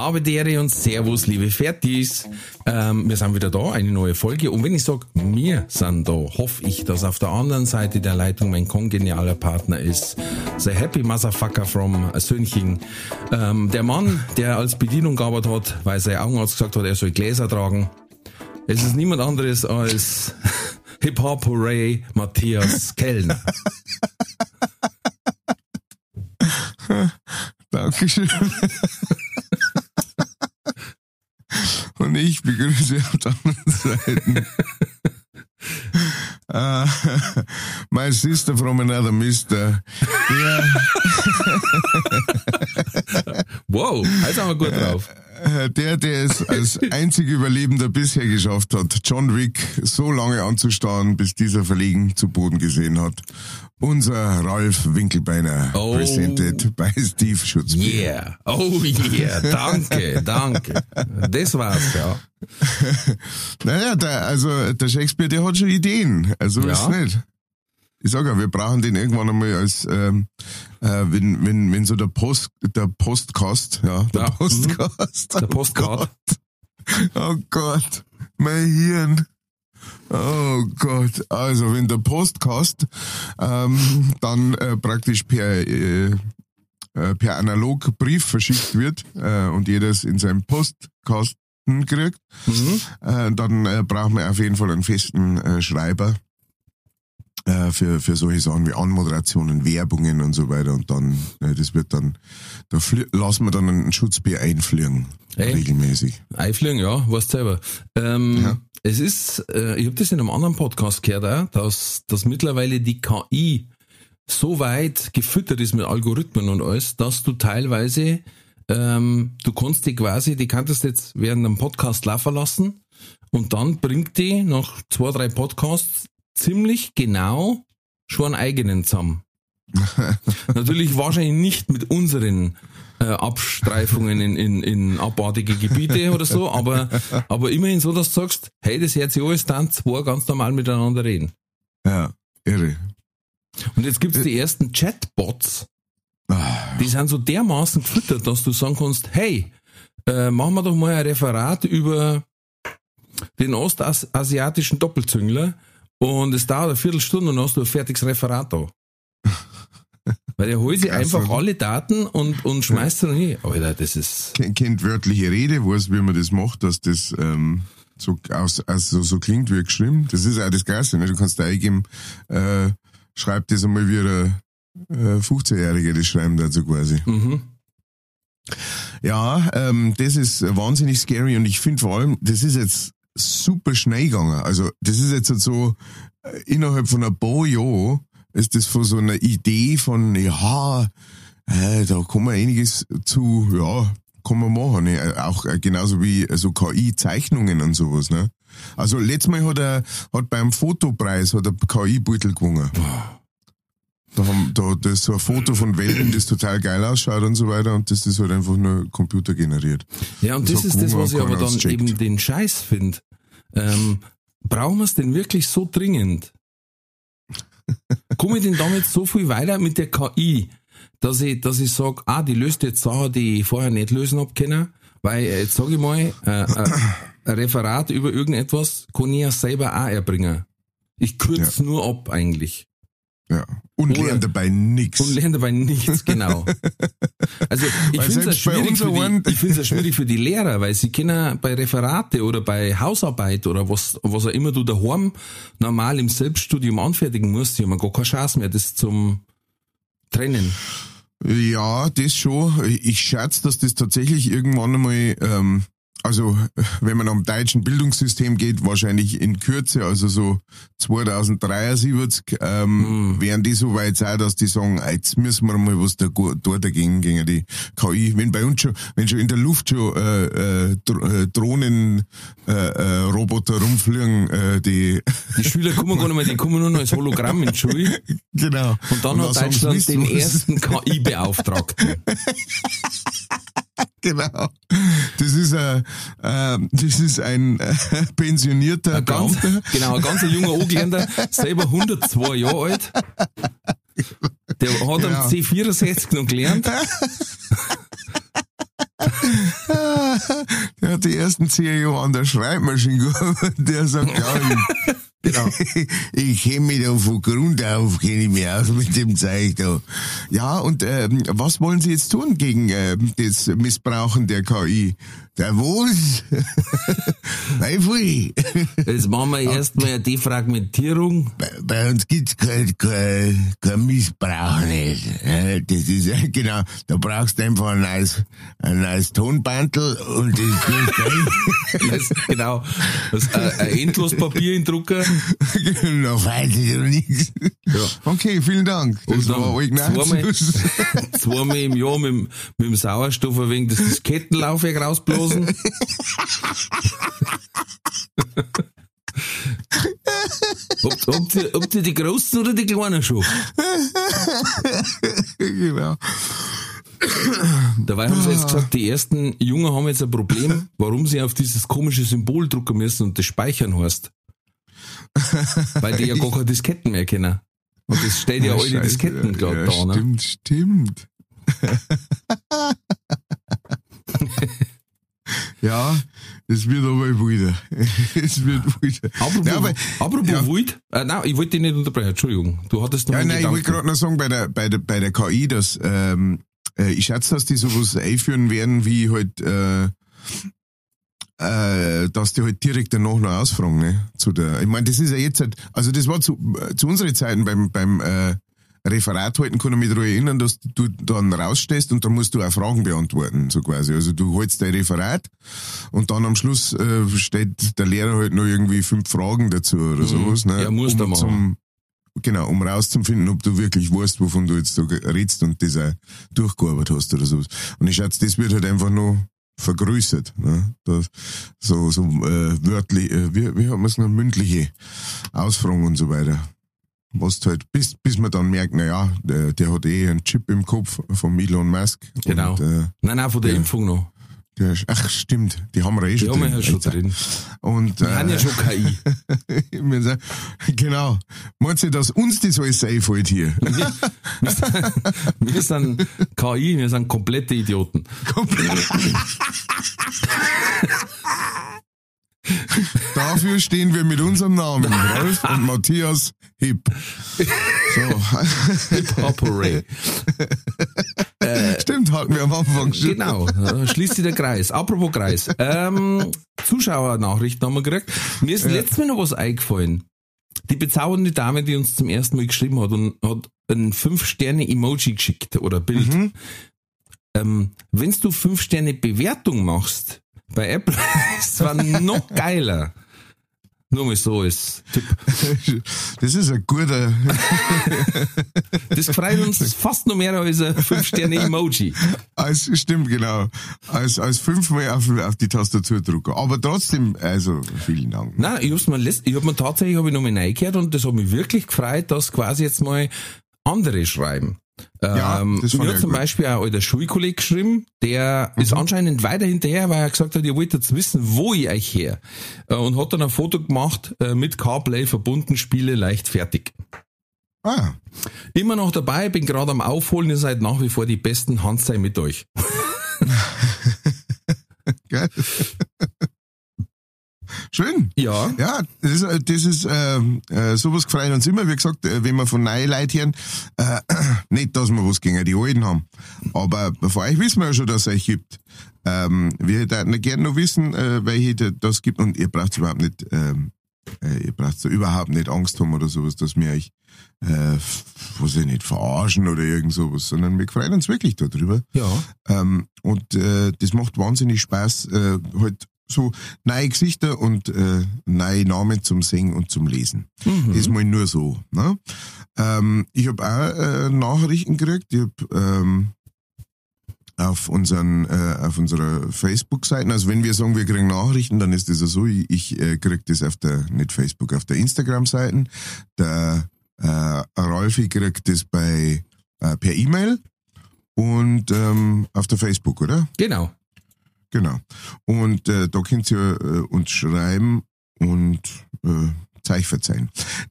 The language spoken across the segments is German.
Habe Dere und Servus, liebe Fertis. Ähm, wir sind wieder da, eine neue Folge. Und wenn ich sage, wir sind da, hoffe ich, dass auf der anderen Seite der Leitung mein kongenialer Partner ist. The Happy Motherfucker from Söhnchen. Ähm, der Mann, der als Bedienung gearbeitet hat, weil sein Augenarzt gesagt hat, er soll Gläser tragen. Es ist niemand anderes als Hip-Hop Hooray Matthias Kellner. Dankeschön. Und ich begrüße auf der anderen Seite uh, my sister from another mister. Der, Wow, sind wir gut drauf. äh, der, der es als einziger Überlebender bisher geschafft hat, John Wick so lange anzustarren, bis dieser verlegen zu Boden gesehen hat. Unser Ralf Winkelbeiner, Oh. presented by Steve Schutzbier. Yeah. Oh yeah. Danke, danke. Das war's, ja. Naja, der, also der Shakespeare, der hat schon Ideen. Also Ja. ist nicht. Ich sag ja, wir brauchen den irgendwann einmal als, ähm, äh, wenn, wenn, wenn so der Post, der Postkast, ja, der Ja, Postkast. Der Postcard. Oh Gott, mein Hirn. Oh Gott, also wenn der Postkast ähm, dann äh, praktisch per äh, äh, per analog Brief verschickt wird äh, und jedes in seinem Postkasten kriegt, Mhm. äh, dann äh, brauchen wir auf jeden Fall einen festen äh, Schreiber äh, für, für solche Sachen wie Anmoderationen, Werbungen und so weiter. Und dann, äh, das wird dann, da lassen wir dann einen Schutzbier einfliegen, Hey. regelmäßig. Einfliegen, ja, weißt selber. Ähm, Ja. Es ist, äh, ich habe das in einem anderen Podcast gehört, auch, dass, dass mittlerweile die KI so weit gefüttert ist mit Algorithmen und alles, dass du teilweise, ähm, du kannst die quasi, die kannst jetzt während einem Podcast laufen lassen und dann bringt die nach zwei, drei Podcasts ziemlich genau schon einen eigenen zusammen. Natürlich wahrscheinlich nicht mit unseren äh, Abstreifungen in, in, in abartige Gebiete oder so, aber, aber immerhin so, dass du sagst, hey, das hört sich alles dann zwei ganz normal miteinander reden. Ja, irre. Und jetzt gibt's die ersten Chatbots, Ah, die sind so dermaßen gefüttert, dass du sagen kannst, hey, äh, machen wir doch mal ein Referat über den ostasiatischen Doppelzüngler und es dauert eine Viertelstunde und hast du ein fertiges Referat da. Weil der holt sich einfach oder? alle Daten und, und schmeißt dann hin. Alter, das ist, Ken- kennt wörtliche Rede, weiß, wie man das macht, dass das ähm, so, aus, also so klingt wie geschrieben. Das ist auch das Geilste. Ne? Du kannst da eingeben, äh, schreib das einmal wie der äh, 15-Jährige das schreiben dazu quasi. mhm. Ja, ähm, das ist wahnsinnig scary und ich finde vor allem, das ist jetzt super schnell gegangen. Also das ist jetzt so äh, innerhalb von ein paar Jahren ist das von so einer Idee von, ja, äh, da kann man einiges zu, ja, kann man machen. Ne? Auch äh, genauso wie äh, so KI-Zeichnungen und sowas. Ne? Also letztes Mal hat er hat beim Fotopreis hat er KI-Beutel gewonnen. Da haben da das ist so ein Foto von Welten, das total geil ausschaut und so weiter und das ist halt einfach nur computergeneriert. Ja, und das, Das ist das, was ich aber dann auscheckt. eben den Scheiß finde. Ähm, brauchen wir es denn wirklich so dringend? Komme ich denn damit so viel weiter mit der KI, dass ich, dass ich sage, ah, die löst jetzt Sachen, die ich vorher nicht lösen hab können, weil äh, jetzt sage ich mal, äh, äh, ein Referat über irgendetwas kann ich ja selber auch erbringen. Ich kürze nur ab eigentlich. Ja. Und Oder- lernen dabei nix. Und lerne dabei nichts, genau. Also ich finde es schwierig, für die- ich find's ja schwierig für die Lehrer, weil sie können bei Referate oder bei Hausarbeit oder was, was auch immer du daheim normal im Selbststudium anfertigen musst, die haben gar keine Chance mehr, das zum Trennen. Ja, das schon. Ich schätze, dass das tatsächlich irgendwann einmal ähm, also wenn man am deutschen Bildungssystem geht, wahrscheinlich in Kürze, also so 2073, ähm, Hm. wären die so weit sein, dass die sagen, ah, jetzt müssen wir mal was da dort dagegen gegen die KI. Wenn bei uns schon, wenn schon in der Luft schon äh, äh, äh, Drohnen äh, äh, Roboter rumfliegen, äh, die Die Schüler kommen gar nicht mehr, die kommen nur noch als Hologramm in die Schule. genau. Und dann hat sagen sie, Deutschland den ersten KI-Beauftragten. Genau. Das ist ein, äh, das ist ein äh, pensionierter Ein ganz, Beamter. genau, ein ganz junger Angländer, selber 102 Jahre alt. Der hat am Genau. C64 noch gelernt. Der hat die ersten zehn Jahre an der Schreibmaschine gehabt. Der sagt, ja, ich, genau. ich kenne mich da von Grund auf, kenne ich mich aus mit dem Zeug da. Ja, und ähm, was wollen Sie jetzt tun gegen ähm, das Missbrauchen der KI? Der? Weil viel. Jetzt machen wir erstmal eine Defragmentierung. Bei, bei uns gibt's kein, kein, kein Missbrauch nicht. Das ist genau, da brauchst du einfach ein neues, ein neues Tonbandel und das tust du genau. Das, äh, ein Endlospapier in Drucker. Noch weiß ich noch nichts. Ja. Okay, vielen Dank. Das Und dann war zweimal, zweimal im Jahr mit, dem- mit dem Sauerstoff ein wenig das Diskettenlaufwerk rausblasen. Habt, habt, ihr, habt ihr die großen oder die kleinen schon? genau. Dabei haben sie jetzt gesagt, die ersten Jungen haben jetzt ein Problem, warum sie auf dieses komische Symbol drucken müssen und das speichern heißt. Weil die ja gar keine Disketten mehr kennen. Und das steht ja, alle. Disketten gerade ja, da, ne? Stimmt, stimmt. ja, es wird aber wieder. es wird wieder. Apropos, Ja, aber- apropos ja. Wild, äh, nein, ich wollte dich nicht unterbrechen, Entschuldigung. Du hattest noch Ja, nein, ich wollte Gedanken. gerade noch sagen, bei der, bei der, bei der KI, dass, ähm, äh, ich schätze, dass die sowas einführen werden, wie halt, äh, äh, dass die halt direkt danach noch ausfragen, ne? Zu der, ich meine, das ist ja jetzt halt, also das war zu, äh, zu unseren Zeiten beim, beim, äh, Referat halten, kann ich mich daran erinnern, dass du dann rausstehst und dann musst du auch Fragen beantworten, so quasi. Also du holst dein Referat und dann am Schluss äh, stellt der Lehrer halt noch irgendwie fünf Fragen dazu oder sowas. Ne? Mhm. Ja, muss um machen. zum, Genau, um rauszufinden, ob du wirklich weißt, wovon du jetzt da redst und das auch durchgearbeitet hast oder sowas. Und ich schätze, das wird halt einfach noch vergrößert. Ne? Das, so so äh, wörtlich, äh, wie, wie hat man es noch, mündliche Ausfragen und so weiter. Was halt, bis, bis man dann merkt, na ja, der, der hat eh einen Chip im Kopf von Elon Musk. Genau. Und, äh, Nein, nein, von der. Impfung noch. Der, ist- ach, stimmt, die haben wir eh Die schon haben wir drin. ja schon drin. Und, Die haben ja äh, schon KI. wir genau. Meinst du, dass uns das alles einfällt hier? Wir, wir, sind, wir sind KI, wir sind komplette Idioten. Dafür stehen wir mit unserem Namen, Ralf und Matthias Hipp. So, Operate. stimmt, hatten wir am Anfang schon. Genau, schließt sich der Kreis. Apropos Kreis. Ähm, Zuschauernachrichten haben wir gekriegt. Mir ist letztes Mal noch was eingefallen. Die bezaubernde Dame, die uns zum ersten Mal geschrieben hat und hat ein 5-Sterne-Emoji geschickt oder Bild. Mhm. Ähm, Wenn du 5-Sterne-Bewertung machst bei Apple, ist zwar noch geiler. Nur mal so als Tipp. Das ist ein guter, Das freut uns fast noch mehr als ein 5-Sterne-Emoji. als, stimmt, genau, als, als fünfmal auf, auf die Tastatur drücken. Aber trotzdem, also, vielen Dank. Nein, ich hab's mir, letzt, ich hab mir tatsächlich hab ich noch mal reingehört und das hat mich wirklich gefreut, dass quasi jetzt mal andere schreiben. Ja, ähm, mir ich hat zum. Beispiel auch ein alter Schulkollege geschrieben, der Mhm. ist anscheinend weiter hinterher, weil er gesagt hat, ihr wollt jetzt wissen, wo ich euch her. Äh, Und hat dann ein Foto gemacht, äh, mit CarPlay verbunden, Spiele leicht fertig. Ah, Immer noch dabei, bin gerade am Aufholen, ihr seid nach wie vor die besten, Hand sei mit euch. geil. Schön. Ja, Ja, das ist, äh, das ist ähm, äh, sowas gefreut uns immer. Wie gesagt, äh, wenn wir von neuen Leuten hören, äh, nicht, dass wir was gegen die Alten haben, aber von euch wissen wir ja schon, dass es euch gibt. Ähm, wir hätten gerne noch wissen, äh, welche da- das gibt und ihr braucht überhaupt nicht, ähm, äh, ihr braucht überhaupt nicht Angst haben oder sowas, dass wir euch, äh, was ich nicht, verarschen oder irgend sowas, sondern wir freuen uns wirklich darüber. ja. Ähm, und äh, das macht wahnsinnig Spaß, äh, halt so neue Gesichter und äh, neue Namen zum Singen und zum Lesen. Mhm. Das mal nur so. Ne? Ähm, ich habe auch äh, Nachrichten gekriegt. Ich hab, ähm, auf unseren äh, auf unserer Facebook-Seiten. Also wenn wir sagen, wir kriegen Nachrichten, dann ist das ja so. Ich, ich äh, krieg das auf der nicht Facebook, auf der Instagram-Seiten. Der äh, Rolfi kriegt das bei äh, per E-Mail und ähm, auf der Facebook, oder? Genau. Genau. Und äh, da könnt ihr äh, uns schreiben und äh, Zeich verzeihen.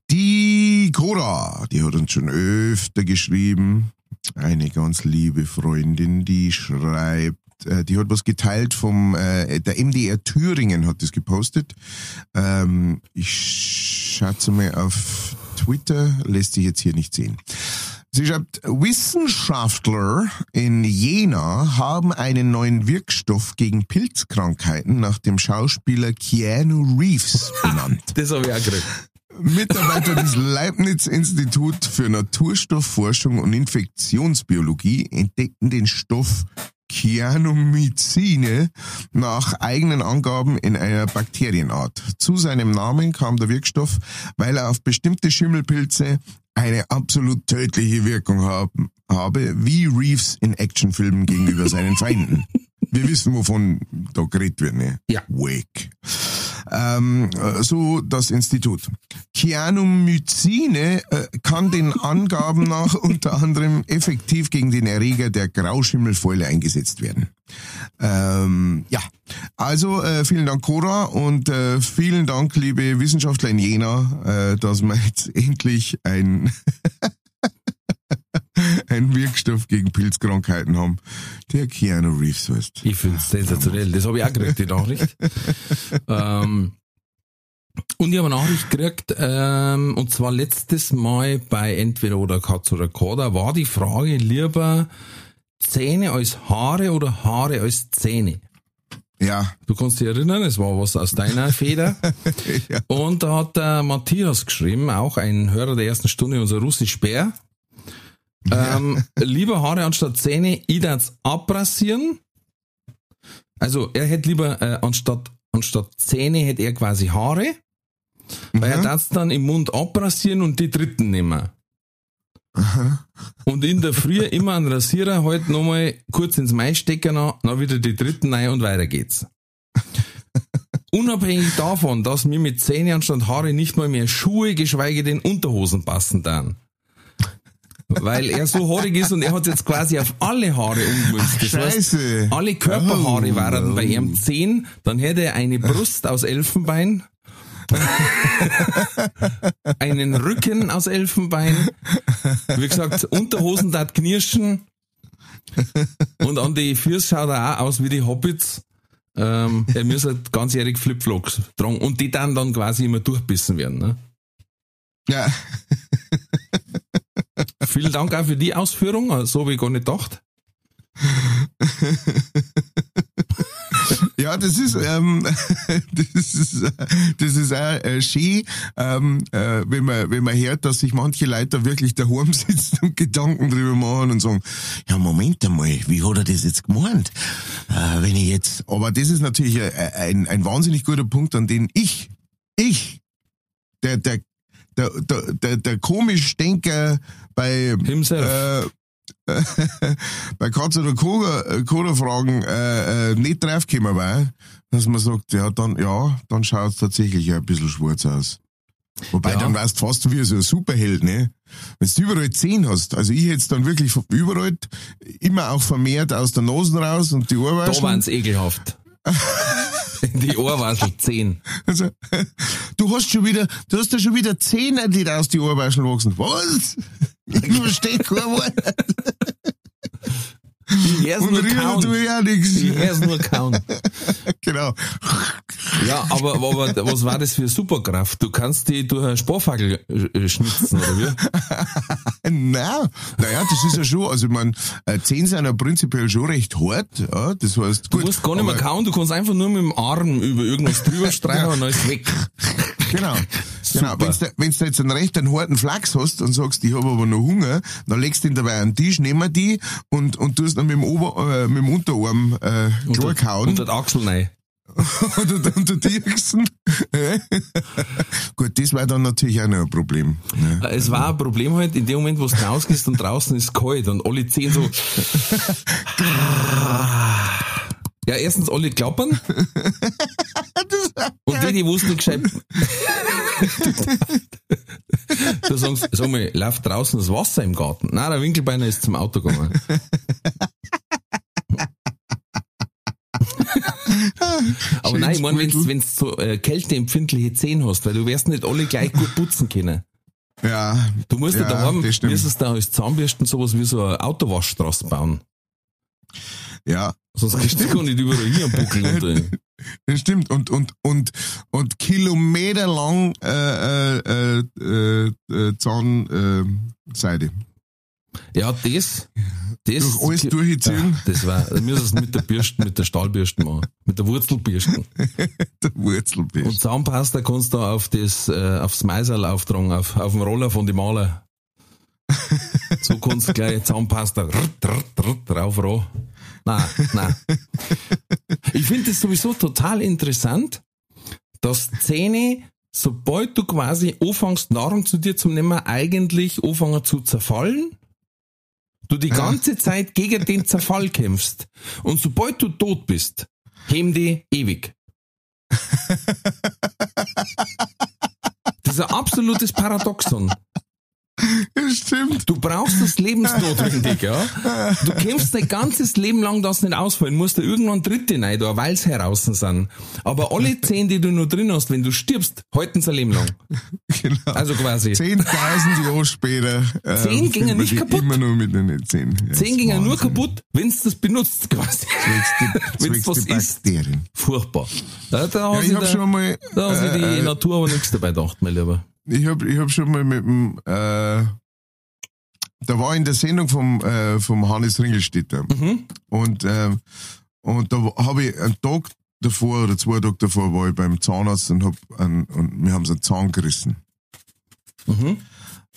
Die Cora, die hat uns schon öfter geschrieben. Eine ganz liebe Freundin, die schreibt, äh, die hat was geteilt vom, äh, der MDR Thüringen hat das gepostet. Ähm, ich schätze mal auf Twitter, lässt sich jetzt hier nicht sehen. Sie schreibt, Wissenschaftler in Jena haben einen neuen Wirkstoff gegen Pilzkrankheiten nach dem Schauspieler Keanu Reeves benannt. Das habe ich auch gekriegt. Mitarbeiter des Leibniz-Institut für Naturstoffforschung und Infektionsbiologie entdeckten den Stoff Cyanomycine nach eigenen Angaben in einer Bakterienart. Zu seinem Namen kam der Wirkstoff, weil er auf bestimmte Schimmelpilze eine absolut tödliche Wirkung haben, habe, wie Reeves in Actionfilmen gegenüber seinen Feinden. Wir wissen, wovon da geredet wird, ne? Ja. Wake. Ähm, äh, so das Institut. Cyanomycine äh, kann den Angaben nach unter anderem effektiv gegen den Erreger der Grauschimmelfäule eingesetzt werden. Ähm, ja, also äh, vielen Dank Cora und äh, vielen Dank liebe Wissenschaftler in Jena, äh, dass wir jetzt endlich ein ein Wirkstoff gegen Pilzkrankheiten haben, der Keanu Reeves heißt. Ich finde es sensationell. Das habe ich auch gekriegt, die Nachricht. ähm, und ich habe eine Nachricht gekriegt, ähm, und zwar letztes Mal bei Entweder oder Katz oder Koda war die Frage lieber Zähne als Haare oder Haare als Zähne. Ja, Du kannst dich erinnern, es war was aus deiner Feder. Ja. Und da hat der Matthias geschrieben, auch ein Hörer der ersten Stunde, unser russisch Bär. Ähm, lieber Haare anstatt Zähne, ich das abrasieren. Also er hätte lieber äh, anstatt anstatt Zähne hätte er quasi Haare, weil er das dann im Mund abrasieren und die dritten nehmen. Und in der Früh immer einen Rasierer halt nochmal kurz ins Mai stecken, dann wieder die dritten rein und weiter geht's. Unabhängig davon, dass mir mit Zähne anstatt Haare nicht mal mehr Schuhe, geschweige denn Unterhosen passen dann. Weil er so haarig ist und er hat jetzt quasi auf alle Haare umgemünzt. Das heißt, Scheiße. alle Körperhaare Oh, waren bei ihm 10, dann hätte er eine Brust aus Elfenbein, einen Rücken aus Elfenbein, wie gesagt, Unterhosen dat knirschen und an die Füße schaut er auch aus wie die Hobbits. Ähm, er muss halt ganzjährig Flipflops tragen und die dann dann quasi immer durchbissen werden. Ne? Ja, Vielen Dank auch für die Ausführung, so habe ich gar nicht gedacht. ja, das ist, ähm, das ist, das ist auch äh, schön, ähm, äh, wenn man, wenn man hört, dass sich manche Leute wirklich daheim sitzen und Gedanken drüber machen und sagen, ja, Moment einmal, wie hat er das jetzt gemeint? Äh, wenn ich jetzt, aber das ist natürlich äh, ein, ein wahnsinnig guter Punkt, an den ich, ich, der, der, der, der, der, der komisch Denker bei, Himself. äh, bei Katz oder Koda, Koda Fragen äh, äh, nicht draufgekommen war, dass man sagt, ja, dann, ja, dann schaut es tatsächlich ein bisschen schwarz aus. Wobei, Ja. dann weißt du fast wie so ein Superheld, ne? Wenn du überall zehn hast, also ich jetzt dann wirklich überall, immer auch vermehrt aus der Nase raus und die Da Ohrwaschen. waren's ekelhaft. die Ohrwaschel 10. Also, du hast schon wieder, du hast ja schon wieder Zähne, die da aus die Ohrwaschen wachsen. Was? Ich verstehe kein Wort. Ich hör's Und nur rühren kauen. tue ich auch nichts. Ich nur kauen. Genau. Ja, aber, aber was war das für eine Superkraft? Du kannst die durch einen Sparfagel äh, schnitzen, oder wie? Nein, naja, das ist ja schon, also ich mein, äh, Zehen sind ja prinzipiell schon recht hart, ja, das heißt, Du gut. musst gar nicht mehr kauen, du kannst einfach nur mit dem Arm über irgendwas drüber streichen und dann ist weg. Genau, genau. Wenn du, wenn du jetzt einen recht einen harten Flachs hast und sagst, ich habe aber noch Hunger, dann legst du ihn dabei an den Tisch, nehmen die und, und tust dann mit dem, Ober, äh, mit dem Unterarm äh, klar kauen. Unter die Achsel rein. Oder der, der Dirksen. Gut, das war dann natürlich auch noch ein Problem. ne? Ja. Es war ein Problem halt, in dem Moment, wo du rausgehst und draußen ist kalt und alle zehn so. ja, erstens alle klappern. Und die, die wussten gescheit. du sagst, sag mal, läuft draußen das Wasser im Garten? Nein, der Winkelbeiner ist zum Auto gegangen. Aber Schön nein, ich meine, wenn du so äh, kälteempfindliche Zehen hast, weil du wirst nicht alle gleich gut putzen können. Ja. Du musst ja, Ja, daheim, müsstest da als Zahnbürsten sowas wie so eine Autowaschstraße bauen. Ja, Sonst kriegst du gar nicht überall hier einen Buckel unter. das stimmt. Und, und, und, und kilometerlang äh, äh, äh, äh, Zahnseide. Äh, Seide. Ja, das, das, Durch alles durchziehen. Ja, das war, da müssen es mit der Bürsten, mit der Stahlbürsten machen. Mit der Wurzelbürsten. Der Wurzelbiss. Und Zahnpasta kannst du auf das, äh, aufs Meiserl auftragen, auf, auf dem Roller von die Maler. So kannst du gleich Zahnpasta drauf ran. Nein, nein. Ich finde es sowieso total interessant, dass Zähne, sobald du quasi anfängst, Nahrung zu dir zu nehmen, eigentlich anfangen zu zerfallen. Du die ganze Zeit gegen den Zerfall kämpfst. Und sobald du tot bist, heben die ewig. Das ist ein absolutes Paradoxon. Das stimmt. Du brauchst das lebensnotwendig, ja. Du kämpfst dein ganzes Leben lang, dass nicht ausfallen, musst da irgendwann Dritte rein, da, weil sie heraus sind. Aber alle zehn, die du noch drin hast, wenn du stirbst, halten sie ein Leben lang. Genau. Also quasi. 10.000 Jahre später. äh, Zehn gingen nicht die kaputt. Immer nur mit den 10. Ja, Zehn das gingen ist nur kaputt, wenn's das benutzt, quasi. Die, Wenn's zwecks was die. Bakterien. Furchtbar. Da, da Ja, ich der- schon mal, da hat sich die äh, äh, Natur aber nichts dabei gedacht, mein Lieber. Ich habe ich hab schon mal mit dem, äh, da war in der Sendung vom, äh, vom Hannes Ringelstetter. Mhm. Und, ähm, und da habe ich einen Tag davor oder zwei Tage davor war ich beim Zahnarzt und, hab einen, und wir haben so einen Zahn gerissen. Mhm.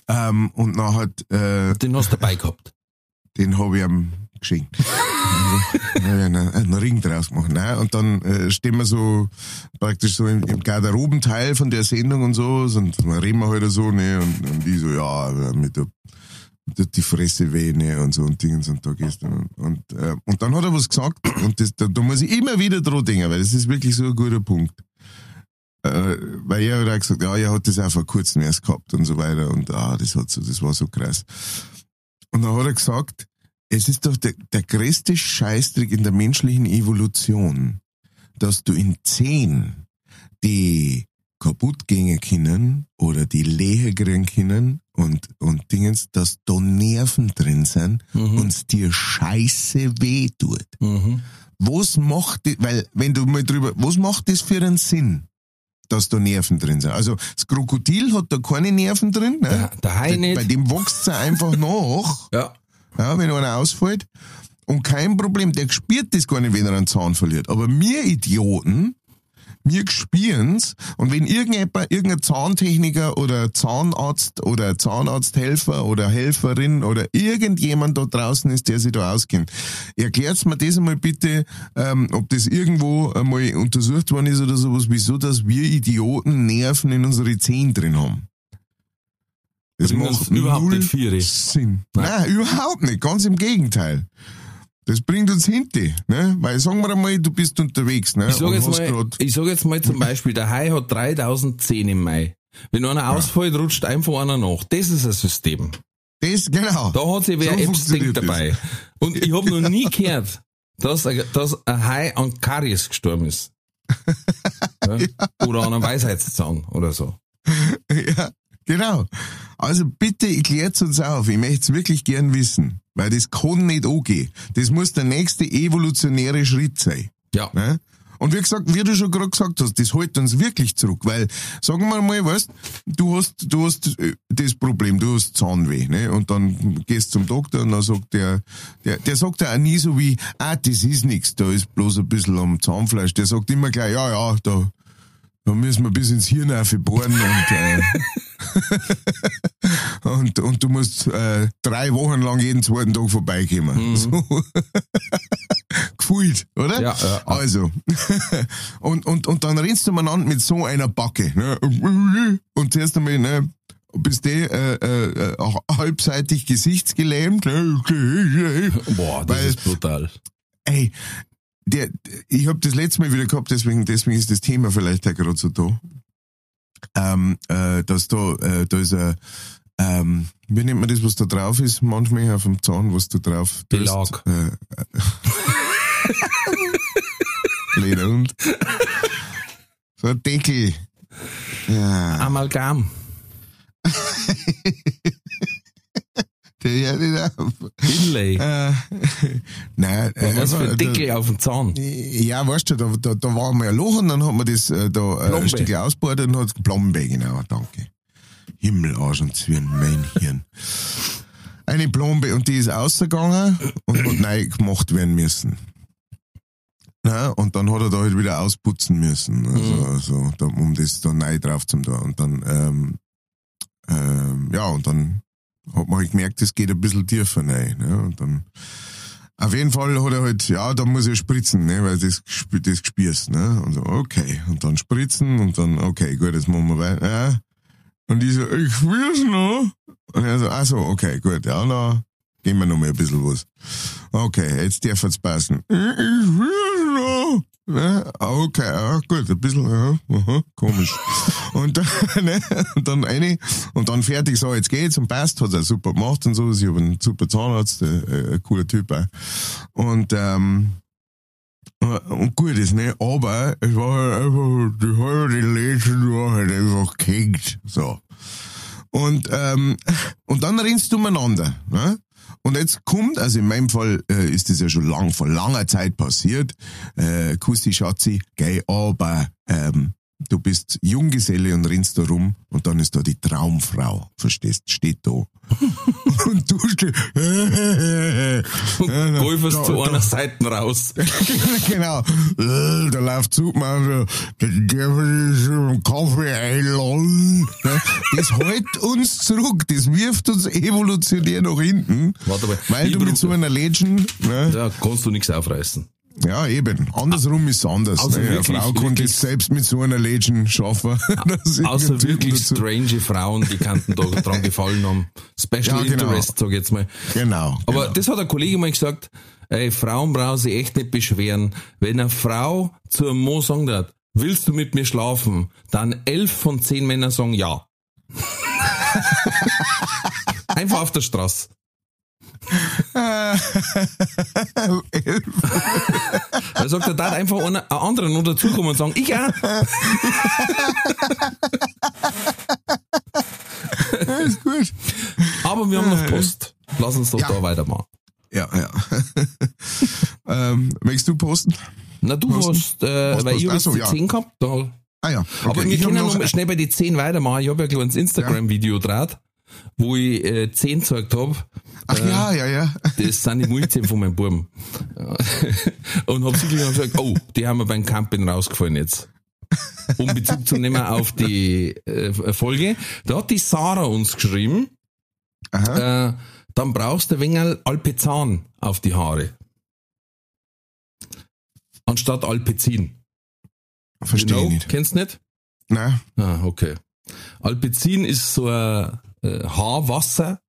Ähm, und dann hat, äh, Den hast du dabei gehabt. den habe ich ihm geschenkt. Einen, einen Ring draus gemacht. Ne? Und dann äh, stehen wir so praktisch so im, im Garderobenteil von der Sendung und so und dann reden wir halt so, ne? Und, und die so, ja, mit der, die Fresse weh, ne? Und so und Dingens und da du. Und, und, äh, und dann hat er was gesagt und das, da, da muss ich immer wieder dran denken, weil das ist wirklich so ein guter Punkt. Äh, weil er hat auch gesagt, ja, er hat das auch vor kurzem erst gehabt und so weiter und ah, das hat so, das war so krass. Und dann hat er gesagt, es ist doch der, der größte Scheißtrick in der menschlichen Evolution, dass du in zehn die kaputt gehen können oder die Lehe kriegen können und, und Dingens, dass da Nerven drin sind Mhm. und es dir scheiße weh tut. Mhm. Was macht, weil, wenn du mal drüber, was macht das für einen Sinn? Dass da Nerven drin sind. Also, das Krokodil hat da keine Nerven drin, ne? Der, der Hai Bei nicht. dem wächst er einfach nach Ja. Ja, wenn einer ausfällt. Und kein Problem, der spürt das gar nicht, wenn er einen Zahn verliert. Aber wir Idioten, wir spüren's. Und wenn irgendjemand, irgendein Zahntechniker oder Zahnarzt oder Zahnarzthelfer oder Helferin oder irgendjemand da draußen ist, der sich da auskennt, erklärt's mir das einmal bitte, ähm, ob das irgendwo einmal untersucht worden ist oder sowas, wieso, dass wir Idioten Nerven in unsere Zähne drin haben. Das macht überhaupt null nicht. Sinn. Nein. Nein. überhaupt nicht. Ganz im Gegenteil. Das bringt uns hinter, ne? Weil sagen wir einmal, du bist unterwegs, ne? Ich sage jetzt, mal, ich sag jetzt mal zum Beispiel, der Hai hat 3010 im Mai. Wenn einer ausfällt, rutscht einfach einer nach. Das ist ein System. das, genau. Da hat sich wer So funktioniert das. dabei. Und ich habe noch nie gehört, dass, ein- dass ein Hai an Karies gestorben ist. Ja? Oder an einem Weisheitszahn oder so. ja, genau. Also bitte klärt's uns auf. Ich möchte es wirklich gern wissen. Weil das kann nicht angehen. Das muss der nächste evolutionäre Schritt sein. Ja. Ne? Und wie gesagt, wie du schon gerade gesagt hast, das hält uns wirklich zurück, weil, sagen wir mal, weißt, du hast, du hast äh, das Problem, du hast Zahnweh, ne? Und dann gehst zum Doktor und dann sagt der, der, der sagt ja auch nie so wie, ah, das ist nix, da ist bloß ein bisschen am Zahnfleisch. Der sagt immer gleich, ja, ja, da, da müssen wir bis ins Hirn bohren und, äh, und, und du musst äh, drei Wochen lang jeden zweiten Tag vorbeikommen. So. Gefühlt, oder? Ja, ja. Also. und, und, und dann rennst du miteinander mit so einer Backe. Ne? Und zuerst einmal, ne, bist du äh, äh, auch halbseitig gesichtsgelähmt. Ne? Boah, das Weil- ist brutal. Ey, der, ich habe das letzte Mal wieder gehabt, deswegen, deswegen ist das Thema vielleicht auch gerade so da. Ähm, äh, dass da, äh, da ist ein, ähm, wie nennt man das, was da drauf ist, manchmal auf dem Zahn, was da drauf Belag. tust? Äh, äh, Lederhund. So ein Deckel. Ja, Amalgam. auf. Inlay. Äh, nein, äh, Was für ein Deckel auf dem Zahn. Ja, weißt du, da, da, da war mal ein Loch und dann hat man das äh, da äh, ein Stück ausgebaut und hat Plombe, genau, danke. Himmel, Arsch und Zwirn, mein Hirn. Eine Plombe und die ist ausgegangen und hat neu gemacht werden müssen. Ja, und dann hat er da halt wieder ausputzen müssen, also, also da, um das da neu drauf zu tun. Und dann, ähm, ähm, ja, und dann hat man halt gemerkt, das geht ein bisschen tiefer rein. Ne? Und dann, auf jeden Fall hat er halt, ja, da muss er spritzen, ne, weil das, das gespürst, ne. Und so, okay. Und dann spritzen und dann, okay, gut, jetzt machen wir weiter. Ja. Und ich so, ich spür's noch. Und er so, ach so, okay, gut, ja, na, geben wir noch mal ein bisschen was. Okay, jetzt darf es passen. Ich spür's Ja, okay, ja, gut, ein bisschen, ja, aha, komisch. Und dann, ne, und dann eine, und dann fertig, so, jetzt geht's und passt, hat er super gemacht und so, ich habe einen super Zahnarzt, äh, äh, ein cooler Typ auch. Und, ähm, äh, und gut ist, ne, aber es war halt einfach, die halbe Legend war halt einfach gehängt, so. Und, ähm, und dann rennst du umeinander, ne? Und jetzt kommt, also in meinem Fall äh, ist das ja schon lang, vor langer Zeit passiert, äh, Kussi Schatzi, gell, aber ähm, du bist Junggeselle und rennst da rum und dann ist da die Traumfrau, verstehst, steht da. und du stehst, Golfers da- zu da- einer Seite raus. genau. Äh, Da läuft zu, man so, der Kaffee einladen. Ne? Das hält uns zurück, das wirft uns evolutionär nach hinten. Warte mal. Weil du mit so einer Legend, ne? Da kannst du nichts aufreißen. Ja eben, andersrum ist es anders. Also ne? Eine wirklich- Frau kann wirklich- das selbst mit so einer Legend schaffen. Außer Typen wirklich dazu- strange Frauen, die könnten da dran gefallen haben. Special Ja, genau. Interest, sag ich jetzt mal. Genau. Aber genau. das hat ein Kollege mal gesagt, ey, Frauen brauchen sich echt nicht beschweren. Wenn eine Frau zu einem Mann sagen hat, willst du mit mir schlafen? Dann elf von zehn Männern sagen ja. Einfach auf der Straße. Da sagt er, da hat einfach einer, ein anderer noch dazukommen und sagen, ich auch. Ja, ist gut. Aber wir haben noch Post. Lass uns doch Ja. da weitermachen. Ja, ja. ähm, möchtest du posten? Na, du denn? hast, äh, Was weil ich post- habe jetzt Ach so, die ja. 10 gehabt, da Ah ja. Okay. Aber wir Ich können noch- schnell bei die 10 weitermachen. Ich habe ja gleich ein Instagram-Video draht, wo ich äh, 10 gezeigt habe. Ach ja, ja, ja. Das sind die Mulzähne von meinem Buben. Und hab sie gleich gesagt, oh, die haben wir beim Camping rausgefallen jetzt. Um Bezug zu nehmen auf die äh, Folge. Da hat die Sarah uns geschrieben, äh, dann brauchst du ein wenig Alpezan auf die Haare. Anstatt Alpezin. Verstehe Genau, ich nicht. Kennst du nicht? Nein. Ah, okay. Alpezin ist so ein äh, Haarwasser,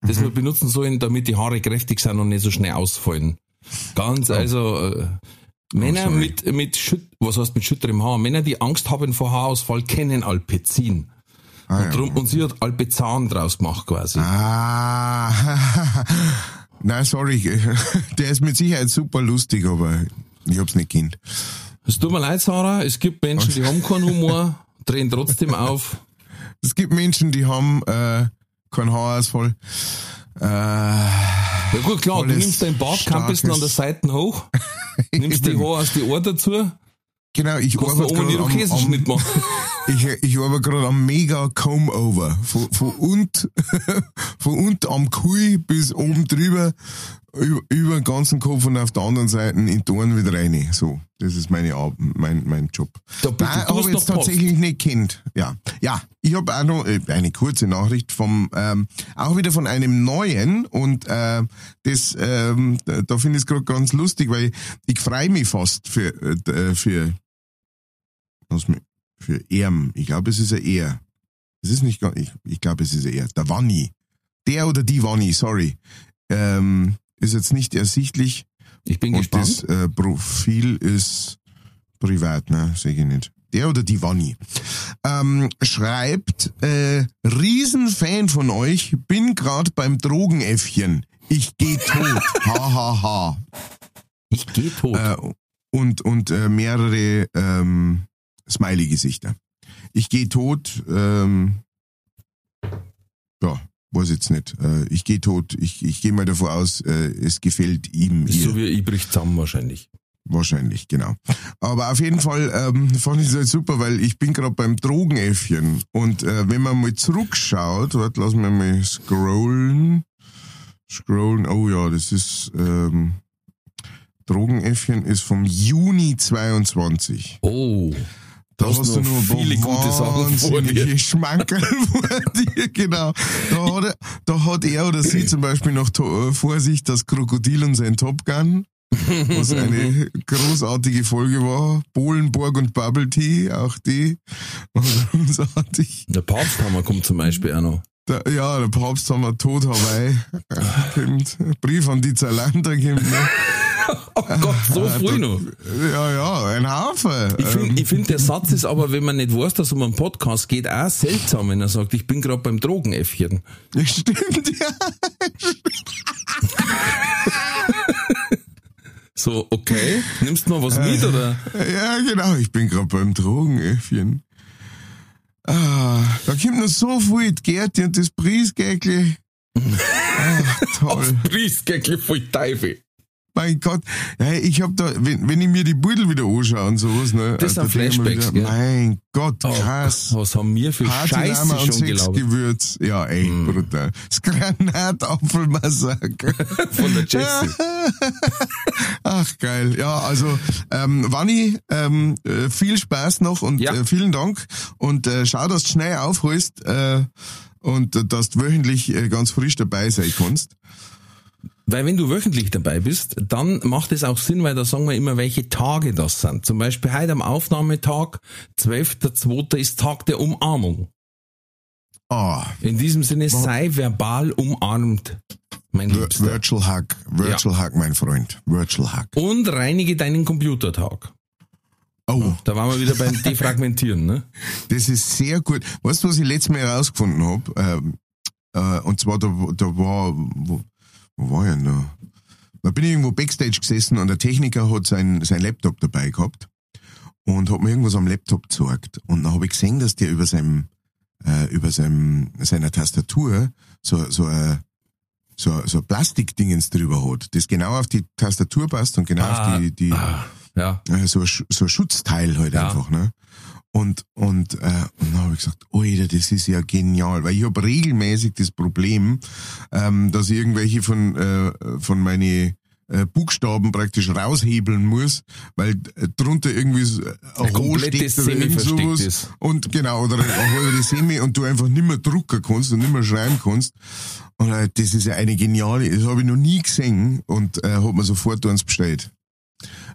das wir benutzen sollen, damit die Haare kräftig sind und nicht so schnell ausfallen. Ganz, also äh, Männer sorry. mit, mit Schütt, was heißt mit schütterem Haar? Männer, die Angst haben vor Haarausfall, kennen Alpezin. Ah, und, ja. drum, und sie hat Alpezan draus gemacht quasi. Ah. Nein, sorry. Der ist mit Sicherheit super lustig, aber ich hab's nicht kennt. Es tut mir leid, Sarah, es gibt Menschen, die haben keinen Humor, drehen trotzdem auf. Es gibt Menschen, die haben äh, keinen Haarausfall. Äh, Ja gut, klar, du nimmst dein Bart, kampelst an der Seite hoch, nimmst die Haare aus die Ohren dazu, genau, ich arbeite gerade am, am, ich, ich arbeite gerade am mega Comb-Over. Von, von, unt, von unten am Kui bis oben drüber. Über, über den ganzen Kopf und auf der anderen Seite in die Ohren wieder rein. So, das ist meine Ar mein, mein Job. Da bitte, Nein, noch jetzt tatsächlich nicht kennt. Ja, ja. Ich habe auch noch äh, eine kurze Nachricht vom, ähm, auch wieder von einem neuen und äh, das, ähm, da, finde ich es gerade ganz lustig, weil ich freue mich fast für äh, für was mir für Erm. Ich glaube, es ist ein Er. Es ist nicht, ich, ich glaube, es ist ein Er. Der Wanni. Der oder die Wanni, sorry. Ähm, ist jetzt nicht ersichtlich. Ich bin Und gespannt. das äh, Profil ist privat, ne? Sehe ich nicht. Der oder die Wanni. Ähm, schreibt, äh, Riesenfan von euch, bin grad beim Drogenäffchen. Ich geh tot. ha, ha, ha. Ich gehe tot. Äh, und und äh, mehrere ähm, Smiley-Gesichter. Ich gehe tot, ähm, ja, weiß jetzt nicht. Äh, ich gehe tot, ich, ich gehe mal davon aus, äh, es gefällt ihm ist ihr. so wie ich brich zusammen wahrscheinlich. Wahrscheinlich, genau. Aber auf jeden Fall ähm, fand ich es halt super, weil ich bin gerade beim Drogenäffchen. Und äh, wenn man mal zurückschaut, warte, lass mich mal scrollen. Scrollen, oh ja, das ist ähm, Drogenäffchen ist vom Juni 22. Oh. Da hast hast du noch nur viele gute Sachen vor dir. Schmankerl vor dir, genau. Da hat, er, da hat er oder sie zum Beispiel noch äh, vor sich das Krokodil und sein Top Gun, was eine großartige Folge war. Bohlenborg und Bubble Tea, auch die. großartig. Der Papsthammer kommt zum Beispiel auch noch. Der, ja, der Papst haben wir tot Hawaii. Kommt. Brief an die Zalanda kommt noch. Oh Gott, so früh noch. Ja, ja, ein Haufen. Ich finde, Ähm, find, der Satz ist aber, wenn man nicht weiß, dass es um einen Podcast geht, auch seltsam, wenn er sagt, ich bin gerade beim Drogenäffchen. Stimmt, ja. So, okay, nimmst du noch was mit oder? Ja, genau, ich bin gerade beim Drogenäffchen. Ah, da kommt noch so viel, Gerti und das Briesgäckli. Ah, toll. Priestgäckle voll Teufel. Mein Gott. Ja, ich hab da, wenn, wenn ich mir die Beutel wieder anschaue und sowas, ne. Das da sind mir Flashbacks, wieder? Mein Gott, Oh, krass. was haben wir für Partylamer Scheiße und schon gelaufen? Sexgewürz. Ja, ey, brutal. Das Granatapfelmassaker. Von der Jessie. Ach geil. Ja, also ähm, Wanni, ähm, äh, viel Spaß noch und Ja. äh, vielen Dank. Und äh, schau, dass du schnell aufholst äh, und äh, dass du wöchentlich äh, ganz frisch dabei sein kannst. Weil wenn du wöchentlich dabei bist, dann macht es auch Sinn, weil da sagen wir immer, welche Tage das sind. Zum Beispiel heute am Aufnahmetag, 12.02. ist Tag der Umarmung. Ah, In diesem Sinne, sei verbal umarmt, mein Vir- Liebster. Virtual Hug, Virtual Hug, mein Freund. Virtual Hug. Und reinige deinen Computertag. Oh, Da waren wir wieder beim Defragmentieren, ne? das ist sehr gut. Weißt du, was ich letztes Mal herausgefunden habe? Ähm, äh, und zwar, da, da war, wo, wo war ich denn da? Da bin ich irgendwo Backstage gesessen und der Techniker hat sein, sein Laptop dabei gehabt und hat mir irgendwas am Laptop gezeigt. Und dann habe ich gesehen, dass der über seinem, äh, über seinem, seiner Tastatur so, so ein so, so Plastikdingens drüber hat, das genau auf die Tastatur passt und genau Ah, auf die, die, Ah, ja. äh, so, so ein Schutzteil halt Ja. einfach, ne? Und, und, äh, und dann habe ich gesagt, Alter, das ist ja genial, weil ich habe regelmäßig das Problem, ähm, dass ich irgendwelche von, äh, von meine äh, Buchstaben praktisch raushebeln muss, weil äh, drunter irgendwie so ein Hohl komplettes steckt oder irgend sowas. ist. Und genau, oder ein halbe Semi und du einfach nicht mehr drucken kannst und nicht mehr schreiben kannst. Und äh, das ist ja eine geniale, das habe ich noch nie gesehen und äh, hat mir sofort eins bestellt.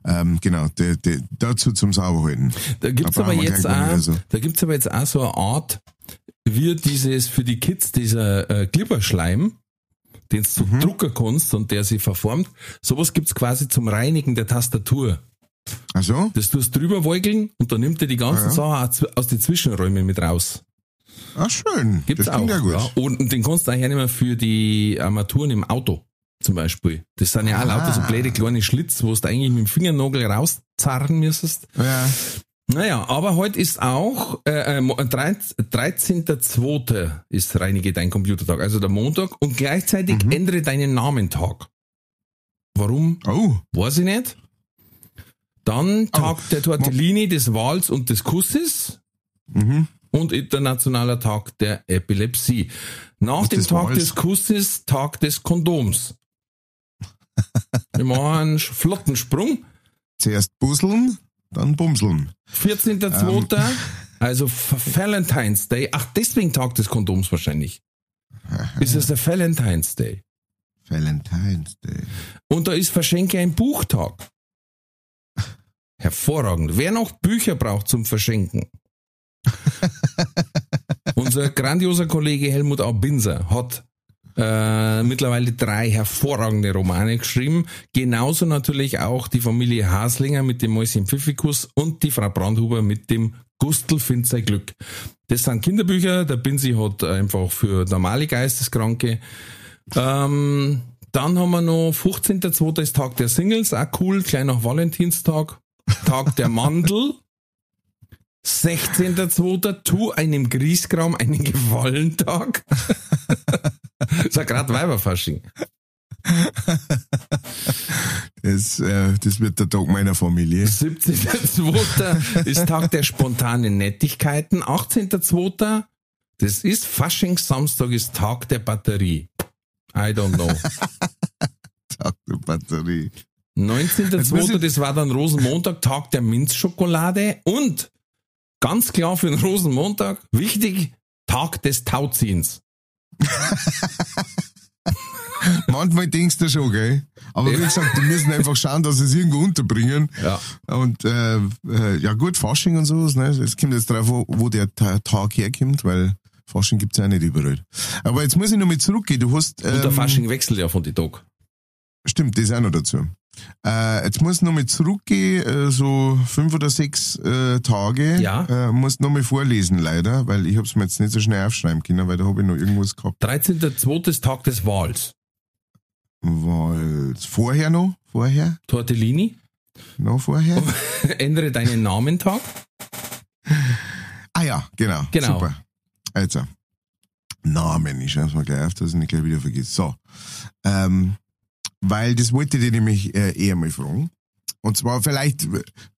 Ähm, genau, de, de, dazu zum Sauberhalten. Da gibt's aber wir jetzt auch, so. da gibt's aber jetzt auch so eine Art, wie dieses für die Kids, dieser äh, Glibberschleim, den du Mhm. drucken kannst und der sich verformt. Sowas gibt's quasi zum Reinigen der Tastatur. Also? Das tust drüber wogeln und dann nimmt er die ganzen ja. Sachen aus- den Zwischenräumen mit raus. Ah, schön. Gibt's das auch. ja gut. Ja. Und, und den kannst du auch hernehmen für die Armaturen im Auto zum Beispiel. Das sind ja auch Ah. lauter so blöde kleine Schlitz, wo du eigentlich mit dem Fingernagel rauszarren müsstest. Ja. Naja, aber heute ist auch äh, äh, mo- 13 13.2. ist Reinige dein Computertag, also der Montag und gleichzeitig Mhm. ändere deinen Namentag. Warum? Oh, Weiß ich nicht. Dann Tag Oh. der Tortellini, des Wals und des Kusses mhm. und internationaler Tag der Epilepsie. Nach Und dem Tag Wals. des Kusses Tag des Kondoms. Wir machen einen flotten Sprung. Zuerst busseln, dann bumseln. 14.02. Ähm. Also Valentine's Day. Ach, deswegen Tag des Kondoms wahrscheinlich. Ist es der Valentine's Day. Valentine's Day. Und da ist Verschenke ein Buchtag. Hervorragend. Wer noch Bücher braucht zum Verschenken? Unser grandioser Kollege Helmut Aubinser hat äh, mittlerweile drei hervorragende Romane geschrieben. Genauso natürlich auch die Familie Haslinger mit dem Mäuschen Pfiffikus und die Frau Brandhuber mit dem Gustl findet sein Glück. Das sind Kinderbücher. Der Binsi hat einfach für normale Geisteskranke. Ähm, dann haben wir noch 15.2. ist Tag der Singles, auch cool, gleich nach Valentinstag. Tag der Mandel. 16.2. Tu einem Griesgram einen Gewallentag. ist ja gerade Weiberfasching. Das, äh, das wird der Tag meiner Familie. 17.2. ist Tag der spontanen Nettigkeiten. 18.2. das ist Faschingssamstag, ist Tag der Batterie. I don't know. Tag der Batterie. 19.2. das war dann Rosenmontag, Tag der Minzschokolade und ganz klar für den Rosenmontag, wichtig, Tag des Tauziehens. Manchmal denkst du schon, gell? Aber wie gesagt, die müssen einfach schauen, dass sie es irgendwo unterbringen. Ja. Und äh, äh, ja gut, Fasching und sowas, ne? Es kommt jetzt drauf, wo, wo der Ta- Tag herkommt, weil Fasching gibt's ja auch nicht überall. Aber jetzt muss ich noch mal zurückgehen. Du hast. Und der ähm, Fasching wechselt ja von den Tag. Stimmt, das auch noch dazu. Äh, jetzt muss ich noch mal zurückgehen, äh, so fünf oder sechs äh, Tage. Ja. Äh, muss noch mal vorlesen, leider, weil ich hab's mir jetzt nicht so schnell aufschreiben können, weil da habe ich noch irgendwas gehabt. 13.2. ist Tag des Wals. Weil vorher noch, vorher, Tortellini, noch vorher. ändere deinen Namen Tag. ah ja, genau. Genau. Super. Also, Namen, ich schreibe mal gleich auf, dass ich nicht gleich wieder vergesse. So, ähm, weil das wollte ich dir nämlich äh, eher mal fragen. Und zwar vielleicht,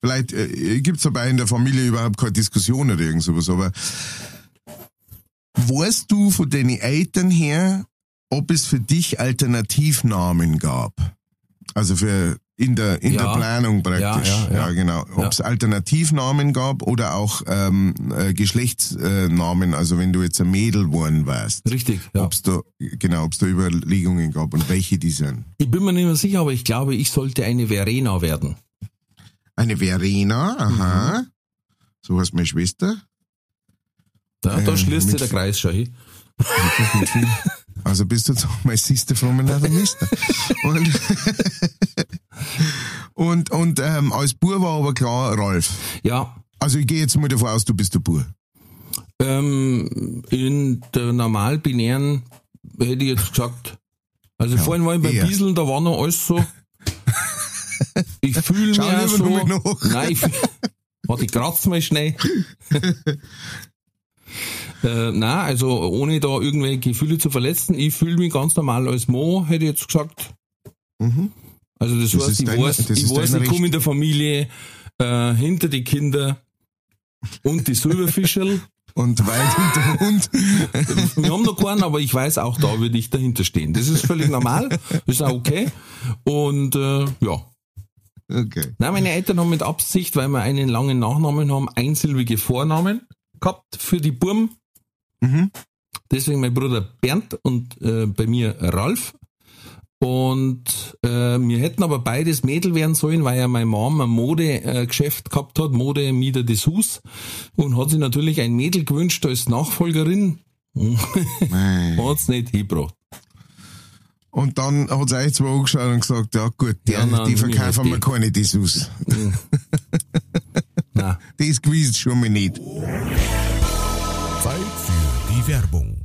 vielleicht äh, gibt's dabei in der Familie überhaupt keine Diskussion oder irgend sowas, aber weißt du von deinen Eltern her, ob es für dich Alternativnamen gab? Also für in der in Ja. der Planung praktisch. Ja, ja, ja. genau. Ob es Alternativnamen gab oder auch ähm, äh, Geschlechtsnamen, also wenn du jetzt ein Mädel geworden warst. Richtig, ja. Ob's da, genau, ob es da Überlegungen gab und welche die sind. Ich bin mir nicht mehr sicher, aber ich glaube, ich sollte eine Verena werden. Eine Verena, aha. Mhm. So heißt meine Schwester. Da, da Äh, schließt sich der Kreis schon hin. Also bist du jetzt auch my sister from another mister. und und, und ähm, als Bur war aber klar Ralf. Ja, Also ich gehe jetzt mal davon aus, du bist der Bur. ähm, in der normal-binären hätte ich jetzt gesagt, also vorhin war ich beim. Bieseln, da war noch alles so. Ich fühle mich so. noch. Nein, ich warte, ich kratze mal schnell. äh, nein, also ohne da irgendwelche Gefühle zu verletzen, ich fühle mich ganz normal als Mo, hätte ich jetzt gesagt. Mhm. Also das, Das heißt, ich dein- weiß, das ich, weiß ich komme in der Familie äh, hinter die Kinder und die Silberfischerl. Und weit hinter Hund. Wir haben noch keinen, aber ich weiß, auch da würde ich dahinter stehen. Das ist völlig normal, ist auch okay. Und äh, ja. Okay. Nein, meine Eltern haben mit Absicht, weil wir einen langen Nachnamen haben, einsilbige Vornamen gehabt für die Burm. Mhm. Deswegen mein Bruder Bernd und äh, bei mir Ralf. Und äh, wir hätten aber beides Mädel werden sollen, weil ja meine Mom ein Modegeschäft gehabt hat, Mode Mieder des Hus, und hat sich natürlich ein Mädel gewünscht als Nachfolgerin. Mei. Hat's nicht hingebracht. Und dann hat sie euch zwei angeschaut und gesagt, ja gut, der, Ja, nein, die verkaufen mir wir keine Dessous. Nein. Das gewiss schon mal nicht. Zeit für die Werbung.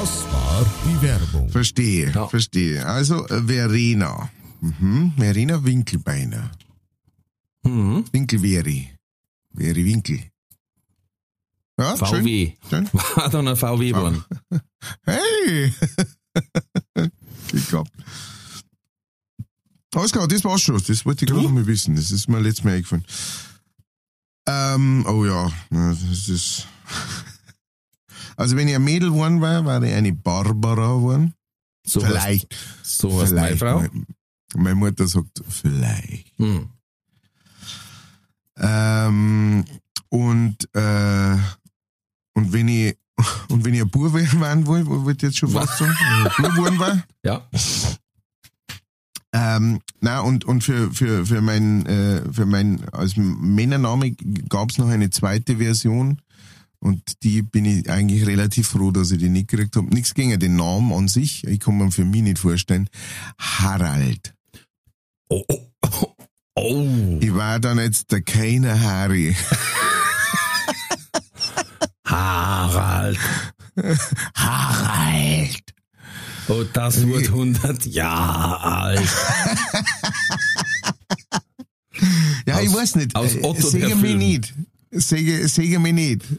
Das war die Werbung. Verstehe, Ja. verstehe. Also äh, Verena. Mhm. Verena Winkelbeiner. Mhm. Winkelveri. Veri Winkel. Ja, schön. VW. schön. War dann ein VW geworden. Hey! Gehabt. Alles klar, das war's schon. Das wollte ich gerade noch mal wissen. Das ist mir letztes Mal eingefallen. Ähm, oh ja, das ist. Also, wenn ich ein Mädel geworden wäre, wäre ich eine Barbara geworden. So vielleicht. Heißt, so meine vielleicht. Frau. Meine, meine Mutter sagt, vielleicht. Hm. Ähm, und, äh, und wenn ich, und wenn ich ein Bub werden will, wollte ich jetzt schon fast sagen, wenn ich ein Bub war, Ja. Ähm, na und und für für für mein äh, für mein als Männername gab es noch eine zweite Version und die bin ich eigentlich relativ froh, dass ich die nicht gekriegt habe. Nichts gegen den Namen an sich, ich kann mir für mich nicht vorstellen. Harald. Oh, oh, oh. oh. Ich war dann jetzt der keine Harry. Harald. Harald. Oh, das wird 100 Jahre alt. Ja, Aus- ich weiß nicht. aus Äh, Otto der Säge mich Film. nicht. Säge, säge mich nicht.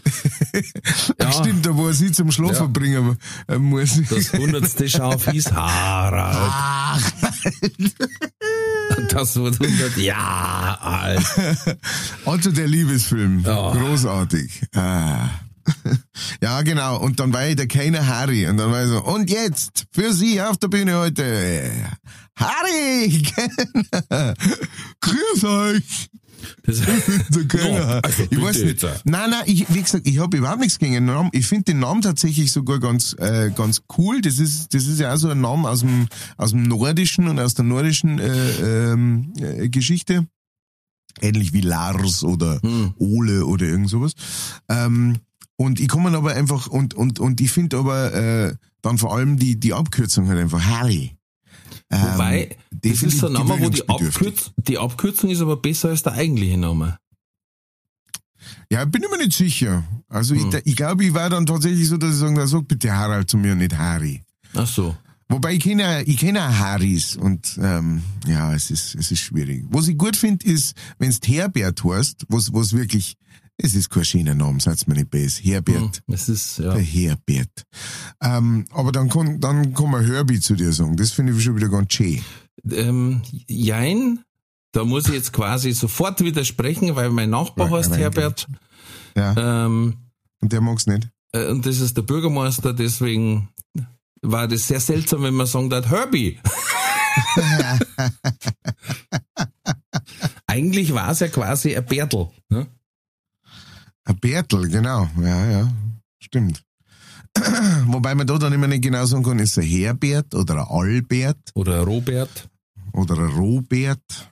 Ja. Stimmt, da wo er sie zum Schlafen Ja. bringen muss. Das hundertste Schaf hieß Harald. Ach, Das wird 100 Jahre alt. Also der Liebesfilm. Ja. Großartig. Ah. Ja, genau. Und dann war ich der keine Harry. Und dann war ich so, und jetzt für Sie auf der Bühne heute Harry! Grüß euch! Das, Der Kellner. Ja, also ich weiß nicht. jetzt. Nein, nein, ich, wie gesagt, ich habe überhaupt nichts gegen den Namen. Ich finde den Namen tatsächlich sogar ganz, äh, ganz cool. Das ist, das ist ja auch so ein Name aus dem, aus dem Nordischen und aus der nordischen äh, ähm, äh, Geschichte. Ähnlich wie Lars oder Hm. Ole oder irgend sowas. Ähm, und ich komme aber einfach, und, und, und ich finde aber äh, dann vor allem die, die Abkürzung halt einfach Harry. Ähm, Wobei, die das ist ich Name, wo die. Abkürz, die Abkürzung ist aber besser als der eigentliche Name. Ja, bin ich mir nicht sicher. Also Hm. ich, ich glaube, ich war dann tatsächlich so, dass ich sagen, na, sag bitte Harald zu mir, nicht Harry. Ach so. Wobei ich kenne ich kenne auch Harrys und ähm, ja, es ist es ist schwierig. Was ich gut finde, ist, wenn es Herbert heißt, was was wirklich, es ist kein schöner Name, seid's mir nicht böse. Herbert, Hm, Das ist, ja. der Herbert. Ähm, aber dann kann dann kann man Herbie zu dir sagen. Das finde ich schon wieder ganz schön. Ähm, jein, da muss ich jetzt quasi sofort widersprechen, weil mein Nachbar heißt Herbert. Ja, Ähm, und der mag's nicht. äh, und das ist der Bürgermeister, deswegen war das sehr seltsam, wenn man sagen darf, Herbie. Eigentlich war es ja quasi ein Bertel. Ne? Bertel, genau. Ja, ja, stimmt. Wobei man da dann immer nicht genau sagen kann, ist es ein Herbert oder ein Albert Oder ein Robert. oder ein Robert.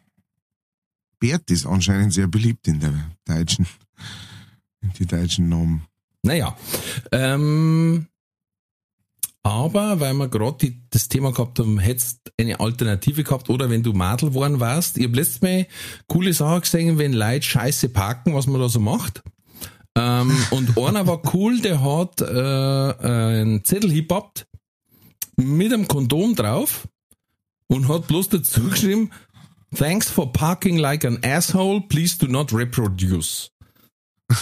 Bert ist anscheinend sehr beliebt in der deutschen, in die deutschen Namen. Naja. Ähm, aber weil wir gerade das Thema gehabt haben, hättest eine Alternative gehabt oder wenn du Madel geworden warst. Ich habe letztes Mal coole Sachen gesehen, wenn Leute scheiße parken, was man da so macht. Ähm, und einer war cool, der hat äh, einen Zettel hingepappt mit einem Kondom drauf und hat bloß dazu geschrieben, Thanks for parking like an asshole, please do not reproduce.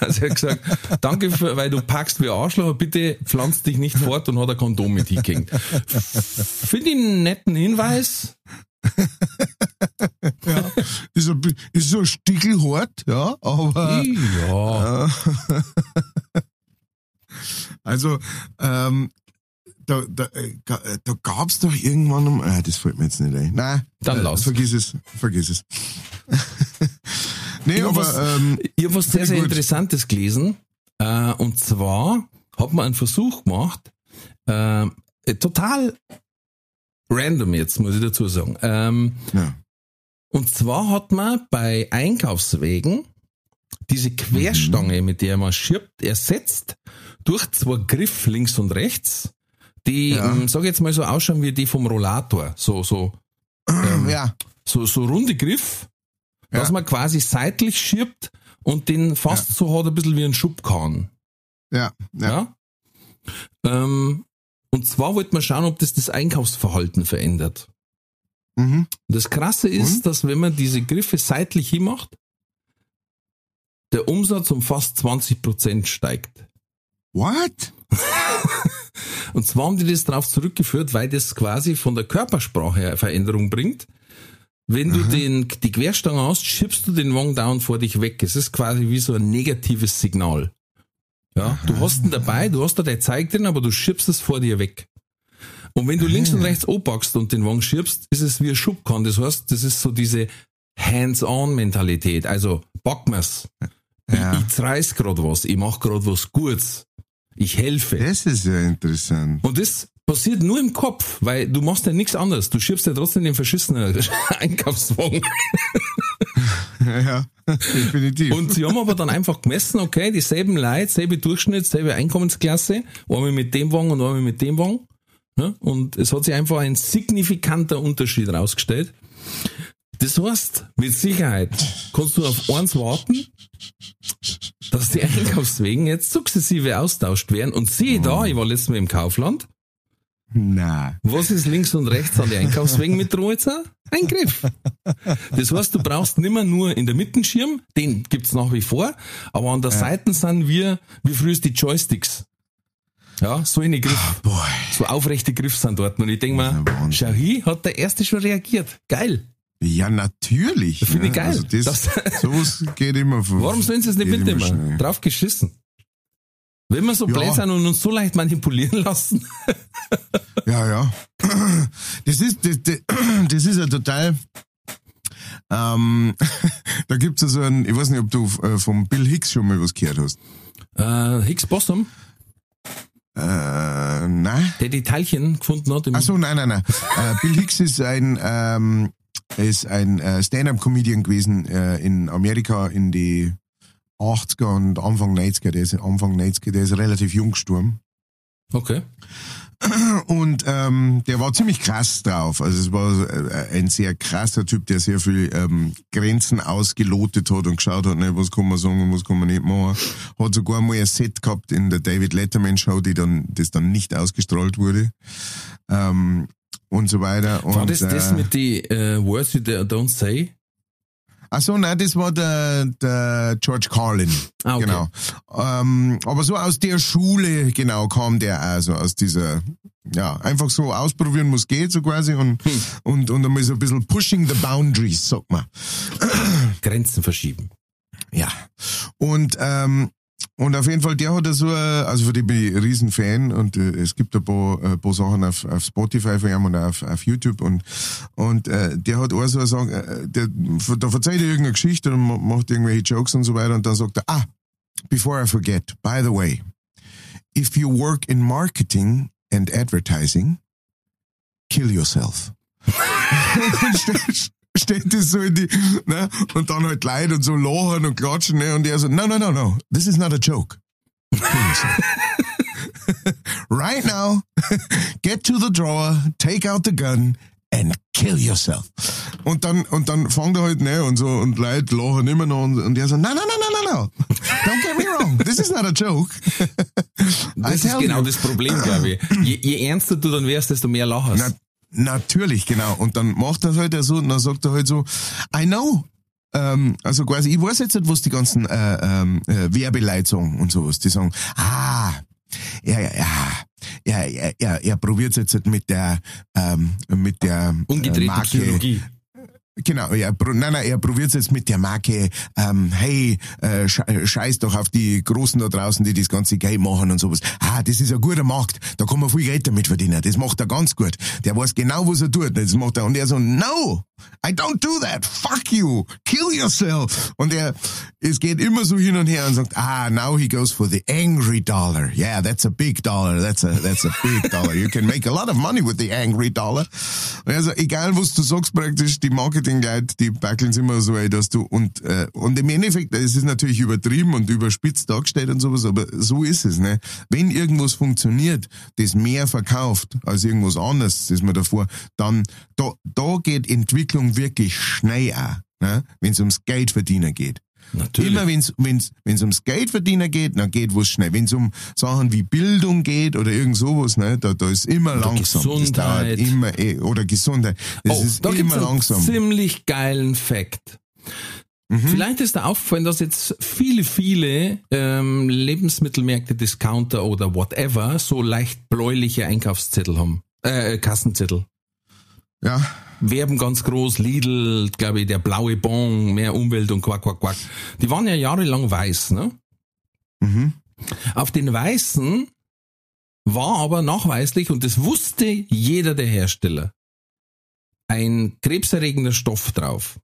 Also er hat gesagt, danke, für, weil du packst wie Arschloch, bitte pflanz dich nicht fort und hat ein Kondom mit hingehängt. Finde ich einen netten Hinweis. Ist, ein, ist so ein Stickel hart, ja, aber Ja. also ähm, da, da, äh, äh, da gab's doch irgendwann um, ah, das fällt mir jetzt nicht ein. Nein, Dann äh, lass. Vergiss es, vergiss es. nee, Ich aber was- ähm, Ich habe was sehr, sehr gut. Interessantes gelesen. Äh, und zwar hat man einen Versuch gemacht, äh, äh, total random jetzt, muss ich dazu sagen. Ähm, ja. Und zwar hat man bei Einkaufswegen diese Querstange, mit der man schirbt, ersetzt durch zwei Griff links und rechts, die, Ja. ähm, sag ich jetzt mal so ausschauen wie die vom Rollator. So, so, ähm, ja, so, so runde Griff, Ja. dass man quasi seitlich schirbt und den fast so hat, ein bisschen wie ein Schubkahn. ja, ja, Ja. Ähm, und zwar wollte man schauen, ob das das Einkaufsverhalten verändert. Und das Krasse ist, dass wenn man diese Griffe seitlich hinmacht, der Umsatz um fast 20 Prozent steigt. What? Und zwar haben die das darauf zurückgeführt, weil das quasi von der Körpersprache her Veränderung bringt. Wenn du den, die Querstange hast, schiebst du den Wong down vor dich weg. Es ist quasi wie so ein negatives Signal. Ja, du hast ihn dabei, du hast da dein Zeig drin, aber du schiebst es vor dir weg. Und wenn du links und rechts anpackst und den Wong schiebst, ist es wie ein Schubkorn. Das heißt, das ist so diese Hands-on-Mentalität. Also, pack mir's. Ja. Ich, ich reiß grad was, ich mach grad was Gutes. Ich helfe. Das ist ja interessant. Und das passiert nur im Kopf, weil du machst ja nichts anderes. Du schiebst ja trotzdem den verschissenen Einkaufswagen. Ja, definitiv. Und sie haben aber dann einfach gemessen, okay, dieselben Leute, selbe Durchschnitt, selbe Einkommensklasse, einmal mit dem Wagen und einmal mit dem Wagen. Ja, und es hat sich einfach ein signifikanter Unterschied rausgestellt. Das heißt, mit Sicherheit kannst du auf eins warten, dass die Einkaufswegen jetzt sukzessive austauscht werden. Und siehe da, ich war letztes Mal im Kaufland, Na. was ist links und rechts an die Einkaufswegen mit jetzt? Ein Griff. Das heißt, du brauchst nimmer nur in der Mitte Schirm, den gibt's nach wie vor, aber an der Seite sind wir, wie früher die Joysticks. Ja, so eine Griff, Boy. so aufrechte Griff sind dort. Und ich denk ist ja schau hier, hat der Erste schon reagiert. Geil. Ja, natürlich. Finde ich ne? geil. Also das, Das- sowas geht immer vor. Warum sollen sie es nicht mitnehmen? Drauf geschissen. Wenn wir so Ja. blöd sind und uns so leicht manipulieren lassen. Ja, ja. Das ist, das, das, das ist ja total. Ähm, da gibt's ja so einen, ich weiß nicht, ob du äh, vom Bill Hicks schon mal was gehört hast. Äh, Higgs Bossum, Äh, nein. der die Teilchen gefunden hat im Ach so, nein, nein, nein. Äh, Bill Hicks ist ein, ähm, ist ein äh, Stand-up-Comedian gewesen äh, in Amerika in die 80er und Anfang 90er. Der ist Anfang 90er, der ist relativ jung gestorben. Okay. Und ähm, der war ziemlich krass drauf. Also es war äh, ein sehr krasser Typ, der sehr viel ähm, Grenzen ausgelotet hat und geschaut hat, ne, was kann man sagen und was kann man nicht machen. Hat sogar mal ein Set gehabt in der David Letterman Show, die dann das dann nicht ausgestrahlt wurde. Ähm, und so weiter. War und, das das äh, mit die äh, Words you don't say? Ach so, nein, das war der, der George Carlin. Ah, okay. Genau. Ähm, aber so aus der Schule, genau, kam der also aus dieser, ja, einfach so ausprobieren, was geht, so quasi, und, Hm. und, und einmal so ein bisschen pushing the boundaries, sagt man. Grenzen verschieben. Ja. Und, ähm, und auf jeden Fall, der hat so, also für die bin ich ein Riesenfan und äh, es gibt ein paar, äh, paar Sachen auf, auf Spotify von ihm und auf, auf YouTube und, und äh, der hat auch so eine Song, äh, der, da verzeiht er irgendeine Geschichte und ma- macht irgendwelche Jokes und so weiter und dann sagt er, ah, before I forget, by the way, if you work in marketing and advertising, kill yourself. steht das so in die, ne? Und dann halt Leute und so lachen und klatschen, ne? Und er so, no, no, no, no, this is not a joke. Right now, get to the drawer, take out the gun and kill yourself. Und dann, und dann fangt er halt, ne? Und so, und Leute lachen immer noch und, und er so, no, no, no, no, no, no. Don't get me wrong, this is not a joke. Das ist genau you. das Problem, glaube ich. Je, je ernster du dann wärst, desto mehr lachst. Na, natürlich, genau. Und dann macht er halt so, und dann sagt er halt so, I know. Ähm, also quasi, ich weiß jetzt nicht, was die ganzen äh, ähm, äh, Werbeleute sagen und sowas. Die sagen, ah, ja, ja, ja, ja, ja, ja er probiert jetzt halt mit der, ähm, mit der äh, Umgedrehte Marke, Psychologie. Genau, ja, nein, nein, er probiert jetzt mit der Marke, ähm, hey, äh, äh, scheiß doch auf die Großen da draußen, die das ganze Game machen und sowas. Ah, das ist ein guter Markt, da kann man viel Geld damit verdienen, das macht er ganz gut. Der weiß genau, was er tut, das macht er. Und er so, no, I don't do that, fuck you, kill yourself. Und er, es geht immer so hin und her und sagt, ah, now he goes for the angry dollar. Yeah, that's a big dollar, that's a, that's a big dollar. You can make a lot of money with the angry dollar. Also, egal was du sagst praktisch, die Marketingleute, die backeln immer so, ey, dass du, und, äh, und im Endeffekt, es ist natürlich übertrieben und überspitzt dargestellt und sowas, aber so ist es, ne. Wenn irgendwas funktioniert, das mehr verkauft als irgendwas anderes, das man davor, dann, da, da geht Entwicklung wirklich schnell auch, ne, wenn es ums Geld verdienen geht. Natürlich. Immer wenn's wenn's ums Geld verdienen geht, dann geht was schnell. Wenn's um Sachen wie Bildung geht oder irgend sowas, ne, da, da ist immer Oder langsam. Gesundheit. Immer eh, oder Gesundheit. Das oh, ist da gibt's immer einen langsam. ziemlich geilen Fact. Mhm. Vielleicht ist dir aufgefallen, dass jetzt viele, viele ähm, Lebensmittelmärkte, Discounter oder whatever so leicht bläuliche Einkaufszettel haben. Äh, Kassenzettel. Ja. Werben ganz groß, Lidl, glaube ich, der blaue Bon, mehr Umwelt und quack, quack, quack. Die waren ja jahrelang weiß, ne? Mhm. Auf den weißen war aber nachweislich, und das wusste jeder der Hersteller, ein krebserregender Stoff drauf.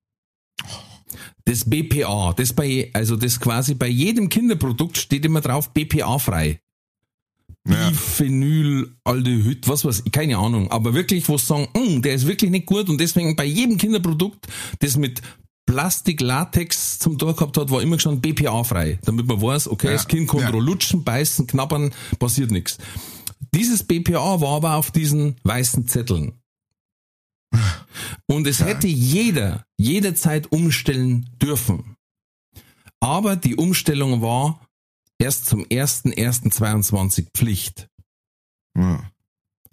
Das BPA, das bei, also das quasi bei jedem Kinderprodukt steht immer drauf BPA frei. Ja. Biphenylaldehyd, was weiß ich, keine Ahnung. Aber wirklich, wo sie sagen, "Mm, der ist wirklich nicht gut und deswegen bei jedem Kinderprodukt, das mit Plastik, Latex zum Tor gehabt hat, war immer schon BPA frei. Damit man weiß, okay, Ja, das Kind kann ja. lutschen, beißen, knabbern, passiert nichts. Dieses BPA war aber auf diesen weißen Zetteln. Und es hätte jeder jederzeit umstellen dürfen. Aber die Umstellung war erst zum 1.1.22 Pflicht. ja.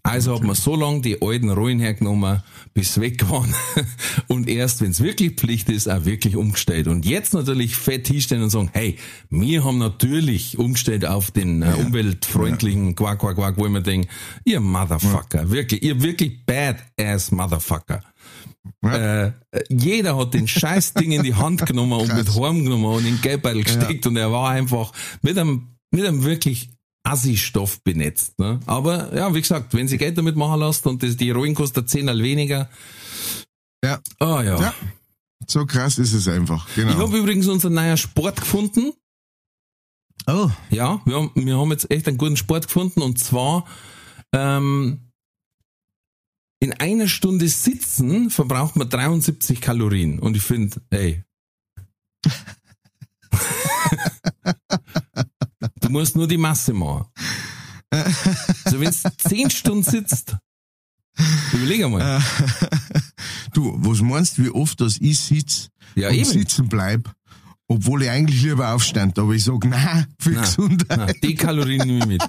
Also hat man so lange die alten Rollen hergenommen, bis sie weg waren. Und erst, wenn es wirklich Pflicht ist, auch wirklich umgestellt. Und jetzt natürlich fett hinstellen und sagen, hey, wir haben natürlich umgestellt auf den äh, umweltfreundlichen Quack, Quack, Quack, wo ich mir denke, ihr Motherfucker, wirklich, ihr wirklich badass Motherfucker. Äh, jeder hat den scheiß Ding in die Hand genommen und mit heimgenommen und in den Geldbeutel gesteckt und er war einfach mit einem, mit einem wirklich Assi-Stoff benetzt. Ne? Aber ja, wie gesagt, wenn sie Geld damit machen lässt und das, die Heroin kostet 10 weniger. Ja. Ah ja. Ja. So krass ist es einfach. Ich Genau. habe übrigens unseren neuen Sport gefunden. Oh. Ja, wir haben, wir haben jetzt echt einen guten Sport gefunden und zwar ähm, in einer Stunde Sitzen verbraucht man 73 Kalorien. Und ich finde, ey. du musst nur die Masse machen. Also wenn du 10 Stunden sitzt, überleg einmal. Du, was meinst du, wie oft das ich sitz Ja, und eben. sitzen bleib, obwohl ich eigentlich lieber aufstand, aber ich sag, nein, für Na, Gesundheit. na, die Kalorien nehme ich mit.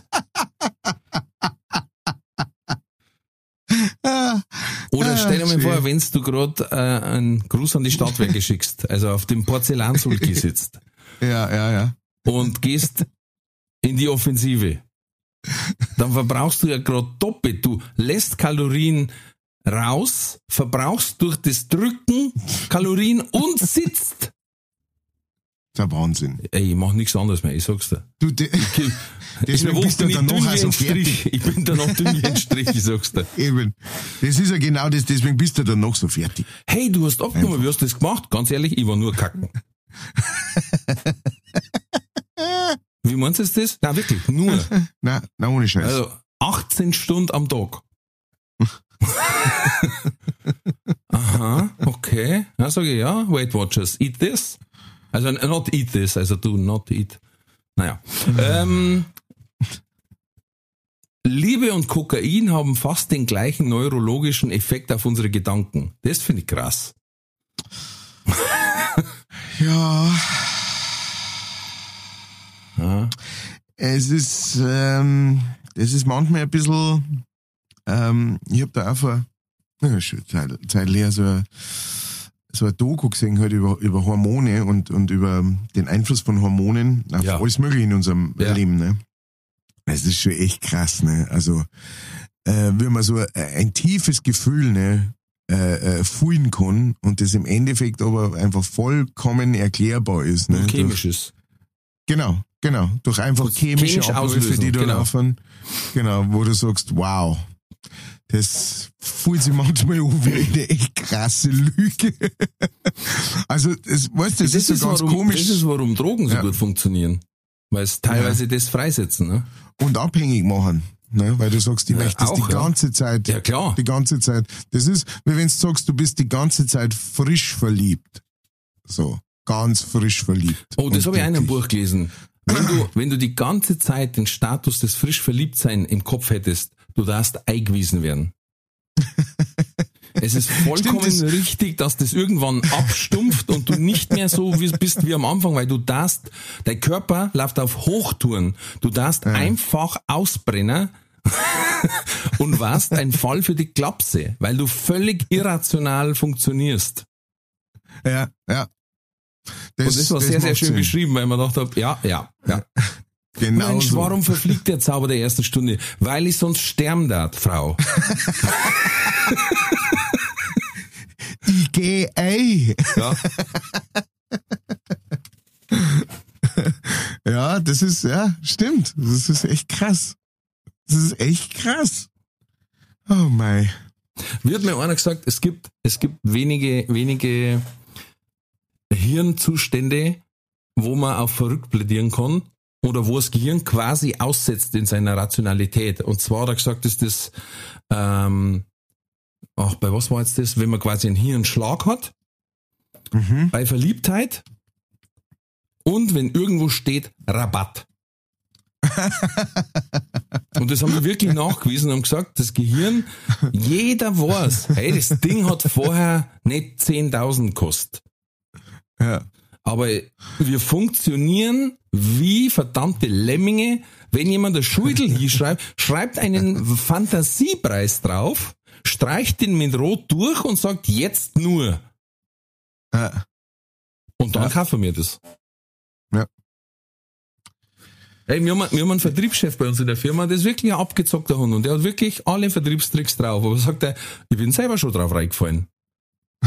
Oder Ah, stell dir mal vor, wenn du gerade äh, einen Gruß an die Stadtwerke schickst, also auf dem Porzellansulki sitzt Ja, ja, ja. und gehst in die Offensive, dann verbrauchst du ja gerade doppelt. Du lässt Kalorien raus, verbrauchst durch das Drücken Kalorien und sitzt. Der Wahnsinn. Ey, ich mach nichts anderes mehr, ich sag's dir. Du, de, der deswegen bist du ich dann noch wie also fertig. Ich bin dann noch dünn wie ein Strich, ich sag's dir. Eben. Das ist ja genau das, deswegen bist du dann noch so fertig. Hey, du hast abgenommen, wie hast du das gemacht? Ganz ehrlich, ich war nur kacken. wie meinst du das? Na wirklich, nur. Na, na ohne Scheiß. Also 18 Stunden am Tag. Aha, okay. Ja, sage ich, ja, Weight Watchers, eat this. Also not eat this, also do not eat. Naja. Ähm, Liebe und Kokain haben fast den gleichen neurologischen Effekt auf unsere Gedanken. Das finde ich krass. ja, Ja. es ist, ähm, das ist manchmal ein bisschen, ähm, ich hab da ja, schon Zeit, Zeit leer so ein, so ein Doku gesehen halt über, über Hormone und, und über den Einfluss von Hormonen auf Ja. alles Mögliche in unserem Ja. Leben, ne? Das ist schon echt krass, ne? Also, äh, wenn man so ein, tiefes Gefühl, ne, äh, äh, fühlen kann und das im Endeffekt aber einfach vollkommen erklärbar ist, ne? Und Durch- chemisches. Genau, genau. Durch einfach chemische chemisch Abläufe, die da genau. laufen. Genau, wo du sagst, wow, das fühlt sich manchmal an wie eine echt krasse Lüge. also, das, weißt du, das, ist so ganz warum, komisch Das ist, warum Drogen so Ja. gut funktionieren. Weil es teilweise das freisetzen, ne? und abhängig machen. Ne? Weil du sagst, ich Ja, möchte das auch, die ja. ganze Zeit. Ja, klar. Die ganze Zeit. Das ist, wie wenn du sagst, du bist die ganze Zeit frisch verliebt. So, ganz frisch verliebt. Oh, das habe ich in einem. Buch gelesen. Wenn du, wenn du die ganze Zeit den Status des frisch Verliebtsein im Kopf hättest, du darfst eingewiesen werden. Es ist vollkommen Stimmt, das- richtig, dass das irgendwann abstumpft und du nicht mehr so wie, bist wie am Anfang, weil du darfst, dein Körper läuft auf Hochtouren. Du darfst einfach ausbrennen und warst ein Fall für die Klapse, weil du völlig irrational funktionierst. Ja, ja. Und das war sehr, sehr macht schön Sinn. beschrieben, weil man dachte, ja, ja, ja. Genau Mensch, so. warum verfliegt der Zauber der ersten Stunde? Weil ich sonst sterben darf, Frau. Ich ei. Ja. Ja, das ist, ja, stimmt. Das ist echt krass. Das ist echt krass. Oh mein. Wird mir einer gesagt, es gibt, es gibt wenige, wenige Hirnzustände, wo man auf verrückt plädieren kann oder wo das Gehirn quasi aussetzt in seiner Rationalität. Und zwar hat er gesagt, ist das, ähm, ach, bei was war jetzt das, wenn man quasi einen Hirnschlag hat, Mhm. bei Verliebtheit und wenn irgendwo steht Rabatt. Und das haben wir wirklich nachgewiesen und haben gesagt, das Gehirn, jeder weiß, hey, das Ding hat vorher nicht 10.000 gekostet. Ja. Aber wir funktionieren wie verdammte Lemminge. Wenn jemand eine Schuldel hinschreibt, schreibt einen Fantasiepreis drauf, streicht den mit Rot durch und sagt jetzt nur. Ja. Und dann Ja. kaufen wir das. Ja. Hey, wir haben, wir haben einen Vertriebschef bei uns in der Firma, der ist wirklich ein abgezockter Hund und der hat wirklich alle Vertriebstricks drauf. Aber sagt er, ich bin selber schon drauf reingefallen.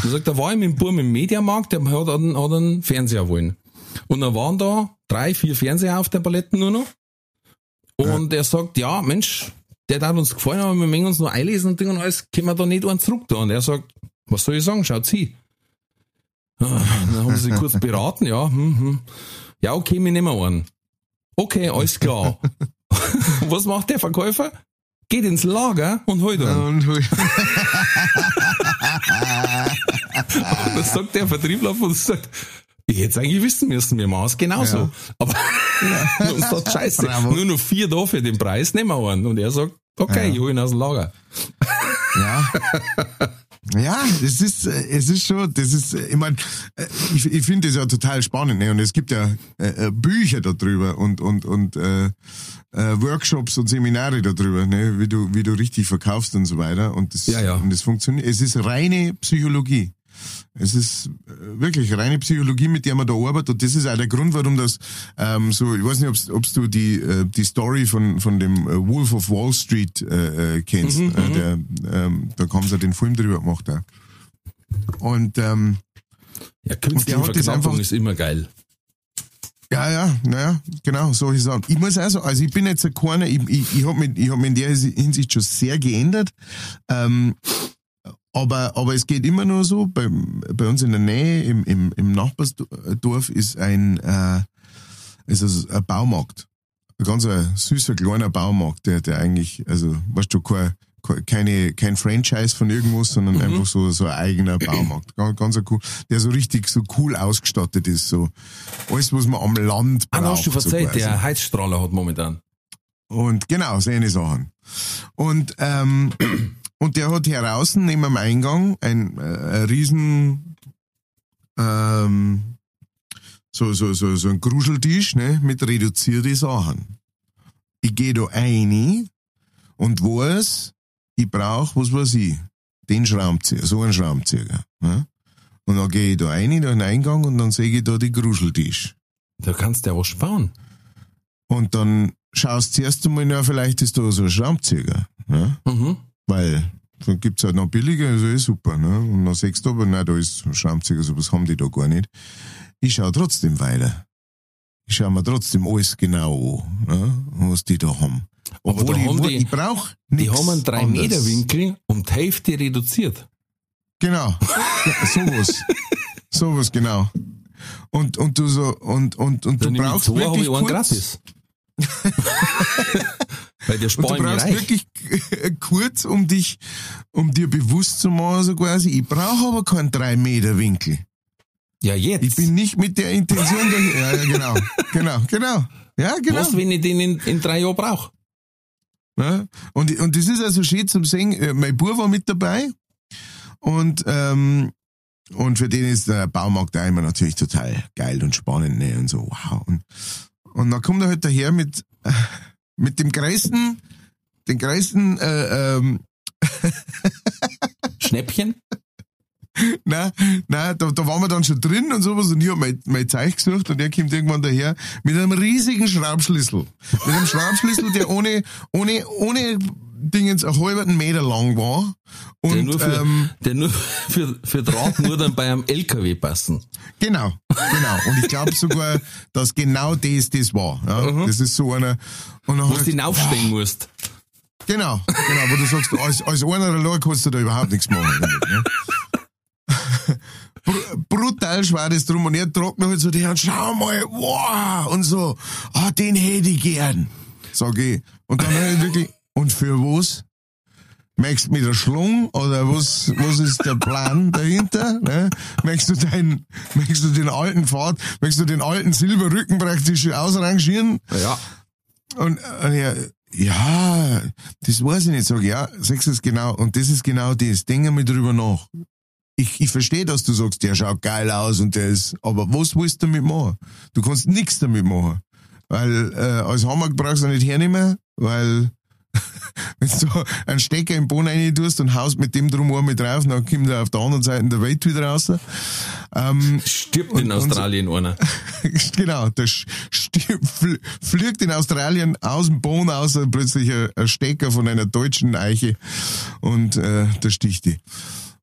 Er sagt, da war ich mit dem Burm im Mediamarkt, der hat einen, hat einen Fernseher wollen. Und dann waren da drei, vier Fernseher auf der Palette nur noch. Und er sagt, ja, Mensch, der hat uns gefallen, aber wir möchten uns noch einlesen und Ding und alles, können wir da nicht einen zurück da. Und er sagt, was soll ich sagen, schaut sie. Ah, Dann haben sie sich kurz beraten, ja, hm, hm. ja, okay, wir nehmen einen. Okay, alles klar. was macht der Verkäufer? Geht ins Lager und holt einen. Und hui. Und dann sagt der Vertriebler von uns, sagt, ich hätte eigentlich wissen müssen, wir machen es genauso. Ja. Aber uns sagt, scheiße, Bravo. nur noch vier da für den Preis, nehmen wir einen. Und er sagt, okay, Ja. ich hol ihn aus dem Lager. Ja. Ja, es ist, äh, es ist schon, das ist, äh, ich meine, ich, ich finde das ja total spannend, ne? Und es gibt ja äh, äh, Bücher darüber und und und äh, äh, Workshops und Seminare darüber, ne? Wie du wie du richtig verkaufst und so weiter. Und das Ja, ja. und das funktioniert. Es ist reine Psychologie. Es ist äh, wirklich reine Psychologie, mit der man da arbeitet. Und das ist auch der Grund, warum das ähm, so, ich weiß nicht, ob's du die, äh, die Story von, von dem äh, Wolf of Wall Street äh, äh, kennst. Mhm, äh, der, ähm, da haben sie den Film drüber gemacht. Auch. Und ähm, Ja, künstliche Verknappung einfach- ist immer geil. ja, ja, naja, genau, solche Sachen. Ich muss auch sagen, also ich bin jetzt ein keiner, ich, ich, ich habe mich, ich hab mich in der Hinsicht schon sehr geändert. Ähm, aber, aber es geht immer nur so, bei, bei uns in der Nähe, im, im, im Nachbarsdorf ist ein, äh, ist also ein Baumarkt. Ein ganz ein süßer, kleiner Baumarkt, der, der eigentlich, also, weißt du, kein, kein- keine, kein Franchise von irgendwas, sondern einfach so, so ein eigener Baumarkt. Ganz, ganz cool, der so richtig so cool ausgestattet ist, so. Alles, was man am Land Ah, braucht. da hast du so verzeiht, quasi. der Heizstrahler hat momentan. Und genau, so eine Sachen. Und, ähm, und der hat heraus neben dem Eingang ein, äh, ein riesen, ähm, so, so, so, so ein Gruscheltisch, ne, mit reduzierte Sachen. Ich gehe da rein und weiß, ich brauch, was weiß ich, den Schraubenzieher, so einen Schraubenzieher. Ne? Und dann gehe ich da rein, in den Eingang und dann sehe ich da die Gruscheltisch. Da kannst du ja was sparen. Und dann schaust du zuerst einmal, na, vielleicht ist da so ein Schraubenzieher. Ne? Mhm. Weil dann gibt's halt noch billiger, also ist super. Ne? Und dann sagst du aber, nein, da ist ein Schraubenzieher, sowas haben die da gar nicht. Ich schau trotzdem weiter. Ich schau mir trotzdem alles genau an, ne? was die da haben. Aber Obwohl ich, haben die- ich brauch Die nichts haben einen anderes. 3-Meter-Winkel um die Hälfte reduziert. Genau. Sowas. sowas, genau. Und, und du so, und, und, und du Dann ich brauchst zwei, wirklich ich einen kurz, gratis. Weil der Und du sparen brauchst reich. wirklich kurz, um dich, um dir bewusst zu machen, so quasi, ich brauche aber keinen 3 Meter Winkel. Ja, jetzt. Ich bin nicht mit der Intention dahin. Ja, ja, genau. Genau, genau. Ja, genau. Was, wenn ich den in, in drei Jahren brauche? Ja? Und, und das ist also schön zum Sehen. Äh, Mein Bub war mit dabei. Und, ähm, und für den ist der Baumarkt auch immer natürlich total geil und spannend, ne? Und so, wow. Und, und dann kommt er halt daher mit, mit dem größten, den größten, äh, ähm, Schnäppchen? Nein, nein, da, da waren wir dann schon drin und sowas und ich hab mein, mein Zeug gesucht und er kommt irgendwann daher mit einem riesigen Schraubschlüssel. Mit einem Schraubschlüssel, der ohne, ohne, ohne Dingens einen halben Meter lang war. Und, Der nur für, ähm, der nur für, für Drahtmudern bei einem LKW passen. Genau, genau. Und ich glaube sogar, dass genau das das war. Ja? Das ist so einer. Und dann Wo du er- hinaufstehen musst. Genau, genau, wo du sagst, als, als einer allein kannst du da überhaupt nichts machen. Ne? Br- Brutal schwer das drum und er tragt mir halt so die Hand, schau mal, wow, und so, ah, den hätte ich gern, sag ich. Und dann hab ich wirklich, und für was? Möchtest du mit der Schlung oder was, was ist der Plan dahinter? Ne? Möchtest du deinen, möchtest du den alten Pfad, möchtest du den alten Silberrücken praktisch ausrangieren? Ja. Und äh, ja, ja, das weiß ich nicht. Sag ich, ja, sagst du es genau. Und das ist genau das. Denk einmal drüber nach. Ich, ich verstehe, dass du sagst, der schaut geil aus und der ist, aber was willst du damit machen? Du kannst nichts damit machen. Weil äh, als Hammer brauchst du nicht hernehmen, weil wenn du einen Stecker im Boden rein tust und haust mit dem drum mit drauf, dann kommt er auf der anderen Seite der Welt wieder raus. Ähm, Stirbt Und- in und Australien einer. genau, der sch- stirb- fl- fliegt in Australien aus dem Boden aus plötzlich ein, ein Stecker von einer deutschen Eiche und äh, der sticht die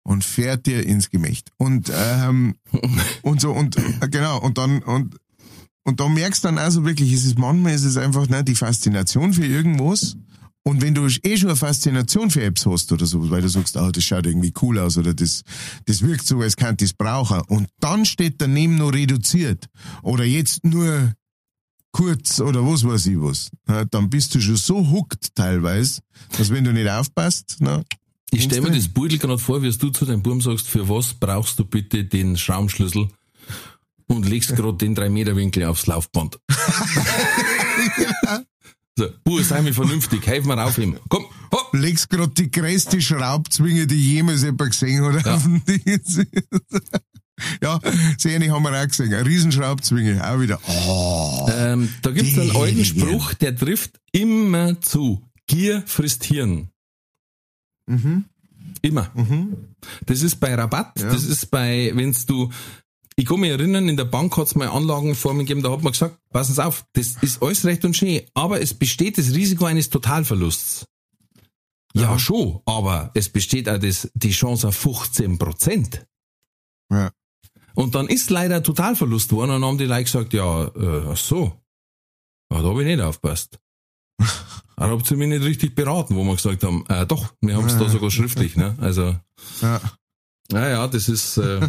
und fährt dir ins Gemächt. Und ähm, und so und äh, genau und dann und und da merkst du dann also wirklich, es ist manchmal ist es einfach ne, die Faszination für irgendwas. Und wenn du eh schon eine Faszination für Apps hast oder so, weil du sagst, ah, das schaut irgendwie cool aus oder das, das wirkt so, als könnte ich es brauchen. Und dann steht daneben noch reduziert. Oder jetzt nur kurz oder was weiß ich was. Ja, dann bist du schon so hooked teilweise, dass wenn du nicht aufpasst, na, Ich stelle mir das Beutel gerade vor, wie du zu deinem Buben sagst, für was brauchst du bitte den Schraubenschlüssel und legst gerade den 3 Meter Winkel aufs Laufband. so, Bur, sei mir vernünftig, helf mir auf ihm. Komm, hopp. legst grad die größte Schraubzwinge, die jemals jemand gesehen hat. Ja. Auf dem Ding. ja, sehr ähnlich haben wir auch gesehen. Eine Riesenschraubzwinge, auch wieder. Oh. Ähm, da gibt's einen alten. Spruch, der trifft immer zu. Gier frisst Hirn. Mhm. Immer. Mhm. Das ist bei Rabatt, Ja. das ist bei, wenn's du, ich kann mich erinnern, in der Bank hat's mal Anlagenformen gegeben, da hat man gesagt, passen Sie auf, das ist alles recht und schön, aber es besteht das Risiko eines Totalverlusts. Ja, Ja. schon, aber es besteht auch das, die Chance auf 15 Prozent. Ja. Und dann ist leider ein Totalverlust geworden und dann haben die Leute gesagt, ja, äh, ach so, ja, da habe ich nicht aufgepasst. Da habt ihr mich nicht richtig beraten, wo wir gesagt haben, äh, doch, wir haben es da sogar schriftlich, ne? Also, Ja, naja, das ist, äh,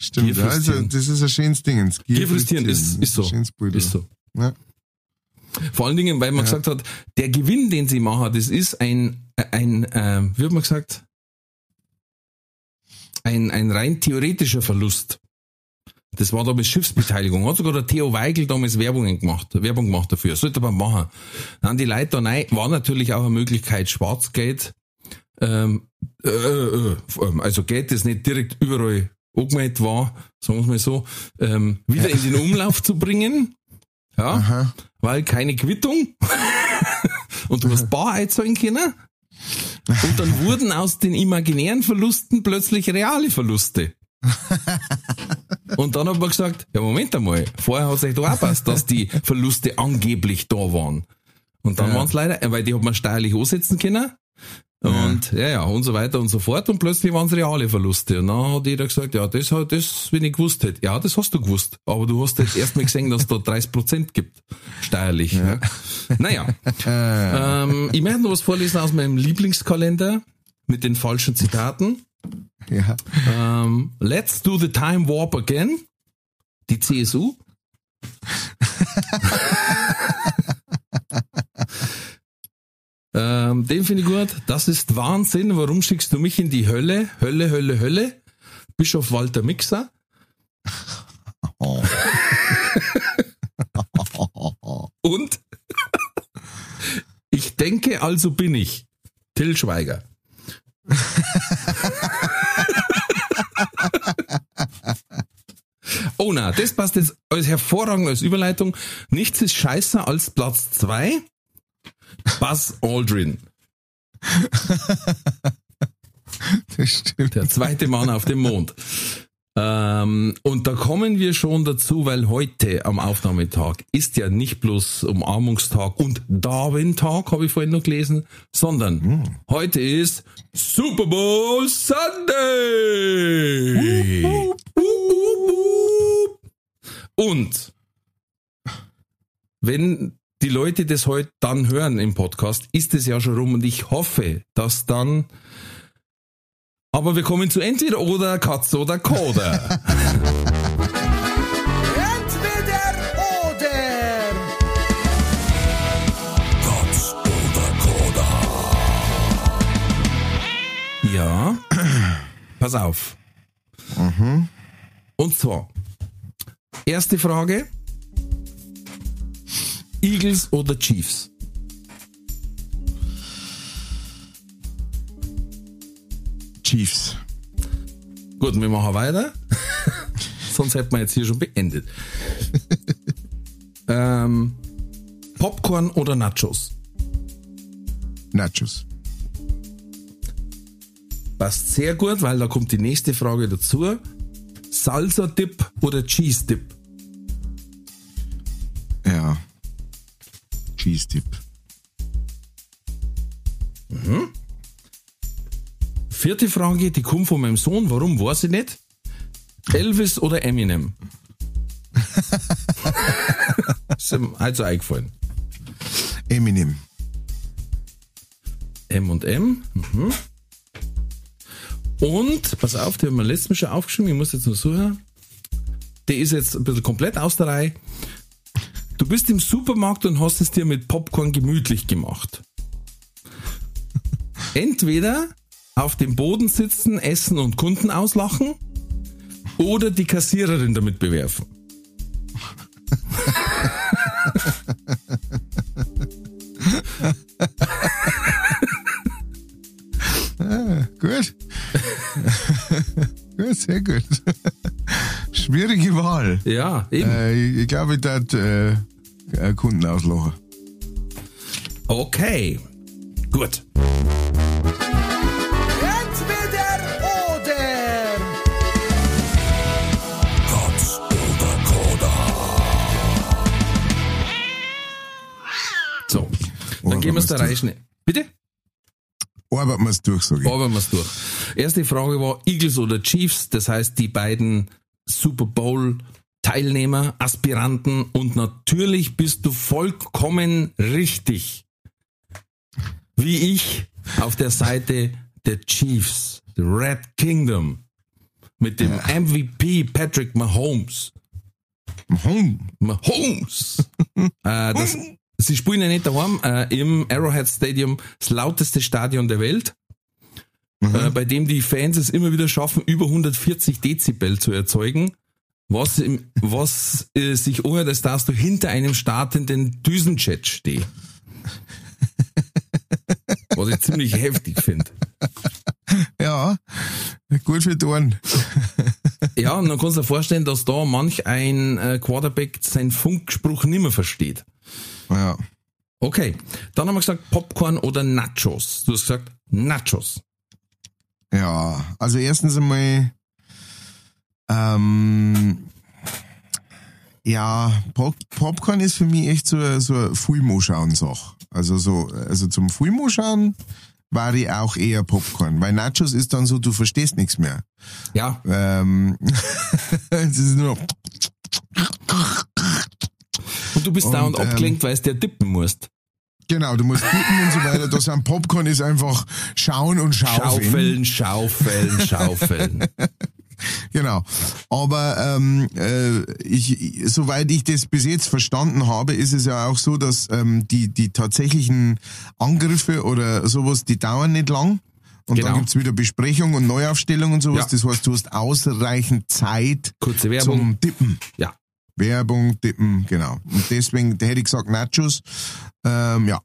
stimmt. Also, das ist ein schönes Ding. Gier frustrieren ist- ist so. Ist so. Ja. Vor allen Dingen, weil man Ja. gesagt hat, der Gewinn, den sie machen, das ist ein, ein, äh, wie hat man gesagt, ein, ein rein theoretischer Verlust. Das war damals Schiffsbeteiligung. Hat sogar der Theo Weigel damals Werbungen gemacht, Werbung gemacht dafür. Sollte man machen. Dann die Leute da rein, war natürlich auch eine Möglichkeit, Schwarzgeld, ähm, äh, äh, äh, also Geld, das nicht direkt überall angemeldet war, sagen wir mal so, ähm, wieder in den Umlauf zu bringen. Ja Aha. weil keine Quittung und du hast bar einzahlen können. Und dann wurden aus den imaginären Verlusten plötzlich reale Verluste. Und dann hat man gesagt, ja Moment einmal, vorher hat es euch doch auch passt, dass die Verluste angeblich da waren. Und dann Ja. waren es leider, weil die hat man steuerlich ansetzen können. Und ja. ja, und so weiter und so fort. Und plötzlich waren es reale Verluste. Und dann hat jeder gesagt, ja, das hat das, wenn ich gewusst hätte. Ja, das hast du gewusst. Aber du hast jetzt erst mal gesehen, dass es da 30 Prozent gibt. Steuerlich. Ja. Naja. ähm, ich möchte noch was vorlesen aus meinem Lieblingskalender mit den falschen Zitaten. Ja. Ähm, let's do the time warp again. Die CSU. ähm, den finde ich gut. Das ist Wahnsinn. Warum schickst du mich in die Hölle? Hölle, Hölle, Hölle. Bischof Walter Mixer. Oh. Und ich denke, also bin ich. Till Schweiger. oh na, das passt jetzt als hervorragend als Überleitung. Nichts ist scheißer als Platz zwei. Buzz Aldrin. Das stimmt. Der zweite Mann auf dem Mond. Ähm, und da kommen wir schon dazu, weil heute am Aufnahmetag ist ja nicht bloß Umarmungstag und Darwin-Tag, habe ich vorhin noch gelesen, sondern heute ist Super Bowl Sunday. Und wenn die Leute das heute dann hören im Podcast, ist es ja schon rum und ich hoffe, dass dann aber wir kommen zu entweder oder Katze oder Koda. Entweder oder. Katz oder Koda. Ja, pass auf. Und zwar, erste Frage. Eagles oder Chiefs? Chiefs. Gut, wir machen weiter. Sonst hätten wir jetzt hier schon beendet. ähm, Popcorn oder Nachos? Nachos. Passt sehr gut, weil da kommt die nächste Frage dazu. Salsa-Dip oder Cheese-Dip? Ja. Cheese-Dip. Vierte Frage, die kommt von meinem Sohn. Warum, weiß ich nicht. Elvis oder Eminem? ist ihm also eingefallen. Eminem. M und M. Mhm. Und, pass auf, die haben wir letztes Mal schon aufgeschrieben, ich muss jetzt nur suchen. Der ist jetzt ein bisschen komplett aus der Reihe. Du bist im Supermarkt und hast es dir mit Popcorn gemütlich gemacht. Entweder auf dem Boden sitzen, essen und Kunden auslachen oder die Kassiererin damit bewerfen. Gut. gut, sehr gut. Schwierige Wahl. Ja, eben. Äh, ich, glaube, ich darf äh, äh, Kunden auslachen. Okay. Gut. Entweder oder. Katz oder Koda. So. Dann gehen wir es der Reihe schnell. Bitte? Arbeiten wir es durch, sage ich. Arbeiten wir es durch. Erste Frage war Eagles oder Chiefs, das heißt die beiden Super Bowl Teilnehmer, Aspiranten und natürlich bist du vollkommen richtig. Wie ich auf der Seite der Chiefs, the Red Kingdom, mit dem MVP Patrick Mahomes. Hm. Mahomes. äh, das, sie spielen ja nicht daheim äh, im Arrowhead Stadium, das lauteste Stadion der Welt, äh, bei dem die Fans es immer wieder schaffen, über 140 Dezibel zu erzeugen. Was, im, was äh, sich anhört, als darfst du hinter einem startenden Düsenjet stehen. Was ich ziemlich heftig finde. Ja, gut für die Ohren. Ja, und dann kannst du dir vorstellen, dass da manch ein äh, Quarterback seinen Funkspruch nimmer versteht. Ja. Okay, dann haben wir gesagt Popcorn oder Nachos. Du hast gesagt Nachos. Ja, also erstens einmal, ähm, ja, Pop Popcorn ist für mich echt so, so eine Fulmo-Schauen-Sache. Also so, also zum Fulmo-Schauen war ich auch eher Popcorn, weil Nachos ist dann so, du verstehst nichts mehr. Ja, Ähm, es ist nur noch, und du bist Und, da und ähm, abgelenkt, weil es dir dippen musst. Genau, du musst dippen und so weiter. Das am Popcorn ist einfach schauen und schaufeln. Schaufeln, schaufeln, schaufeln. Genau. Aber ähm, äh, ich, soweit ich das bis jetzt verstanden habe, ist es ja auch so, dass ähm, die, die tatsächlichen Angriffe oder sowas, die dauern nicht lang. Und Genau. dann gibt's wieder Besprechung und Neuaufstellung und sowas. Ja. Das heißt, du hast ausreichend Zeit Kurze Werbung. zum Tippen. Ja. Werbung, Tippen, genau. Und deswegen da hätte ich gesagt Nachos. Ähm, ja.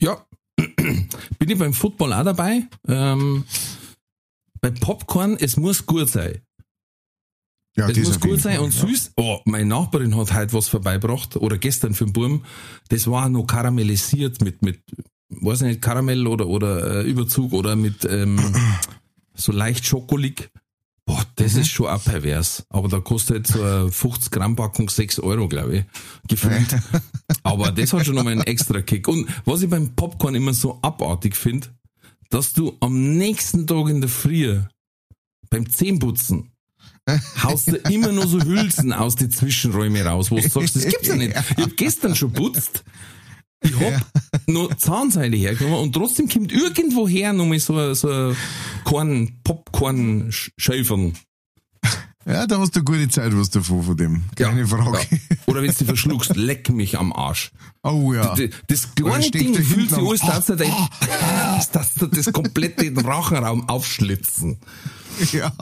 Ja, bin ich beim Football auch dabei. Ähm, bei Popcorn, es muss gut sein. Ja, Es muss gut sein Fall, und ja. süß. Oh, meine Nachbarin hat heute was vorbeigebracht oder gestern für den Burm. Das war noch karamellisiert mit, mit, weiß nicht, Karamell oder, oder äh, Überzug oder mit ähm, so leicht schokolig. Boah, das Mhm. ist schon auch pervers. Aber da kostet so eine 50 Gramm Packung 6 Euro, glaube ich, gefühlt. Aber das hat schon nochmal einen extra Kick. Und was ich beim Popcorn immer so abartig finde, dass du am nächsten Tag in der Früh beim Zähneputzen haust du immer nur so Hülsen aus die Zwischenräume raus, wo du sagst, das gibt's ja nicht. Ich hab gestern schon putzt. Ich hab nur Zahnseide hergenommen und trotzdem kommt irgendwoher nochmal so, so Korn, Popcorn-Schäufern. Ja, da hast du eine gute Zeit was davon von dem. Keine Frage. Oder wenn du verschluckst, leck mich am Arsch. Oh ja. Das Oder kleine Ding fühlt sich alles, dass du, dein, dass du das komplette den Rachenraum aufschlitzen. ja.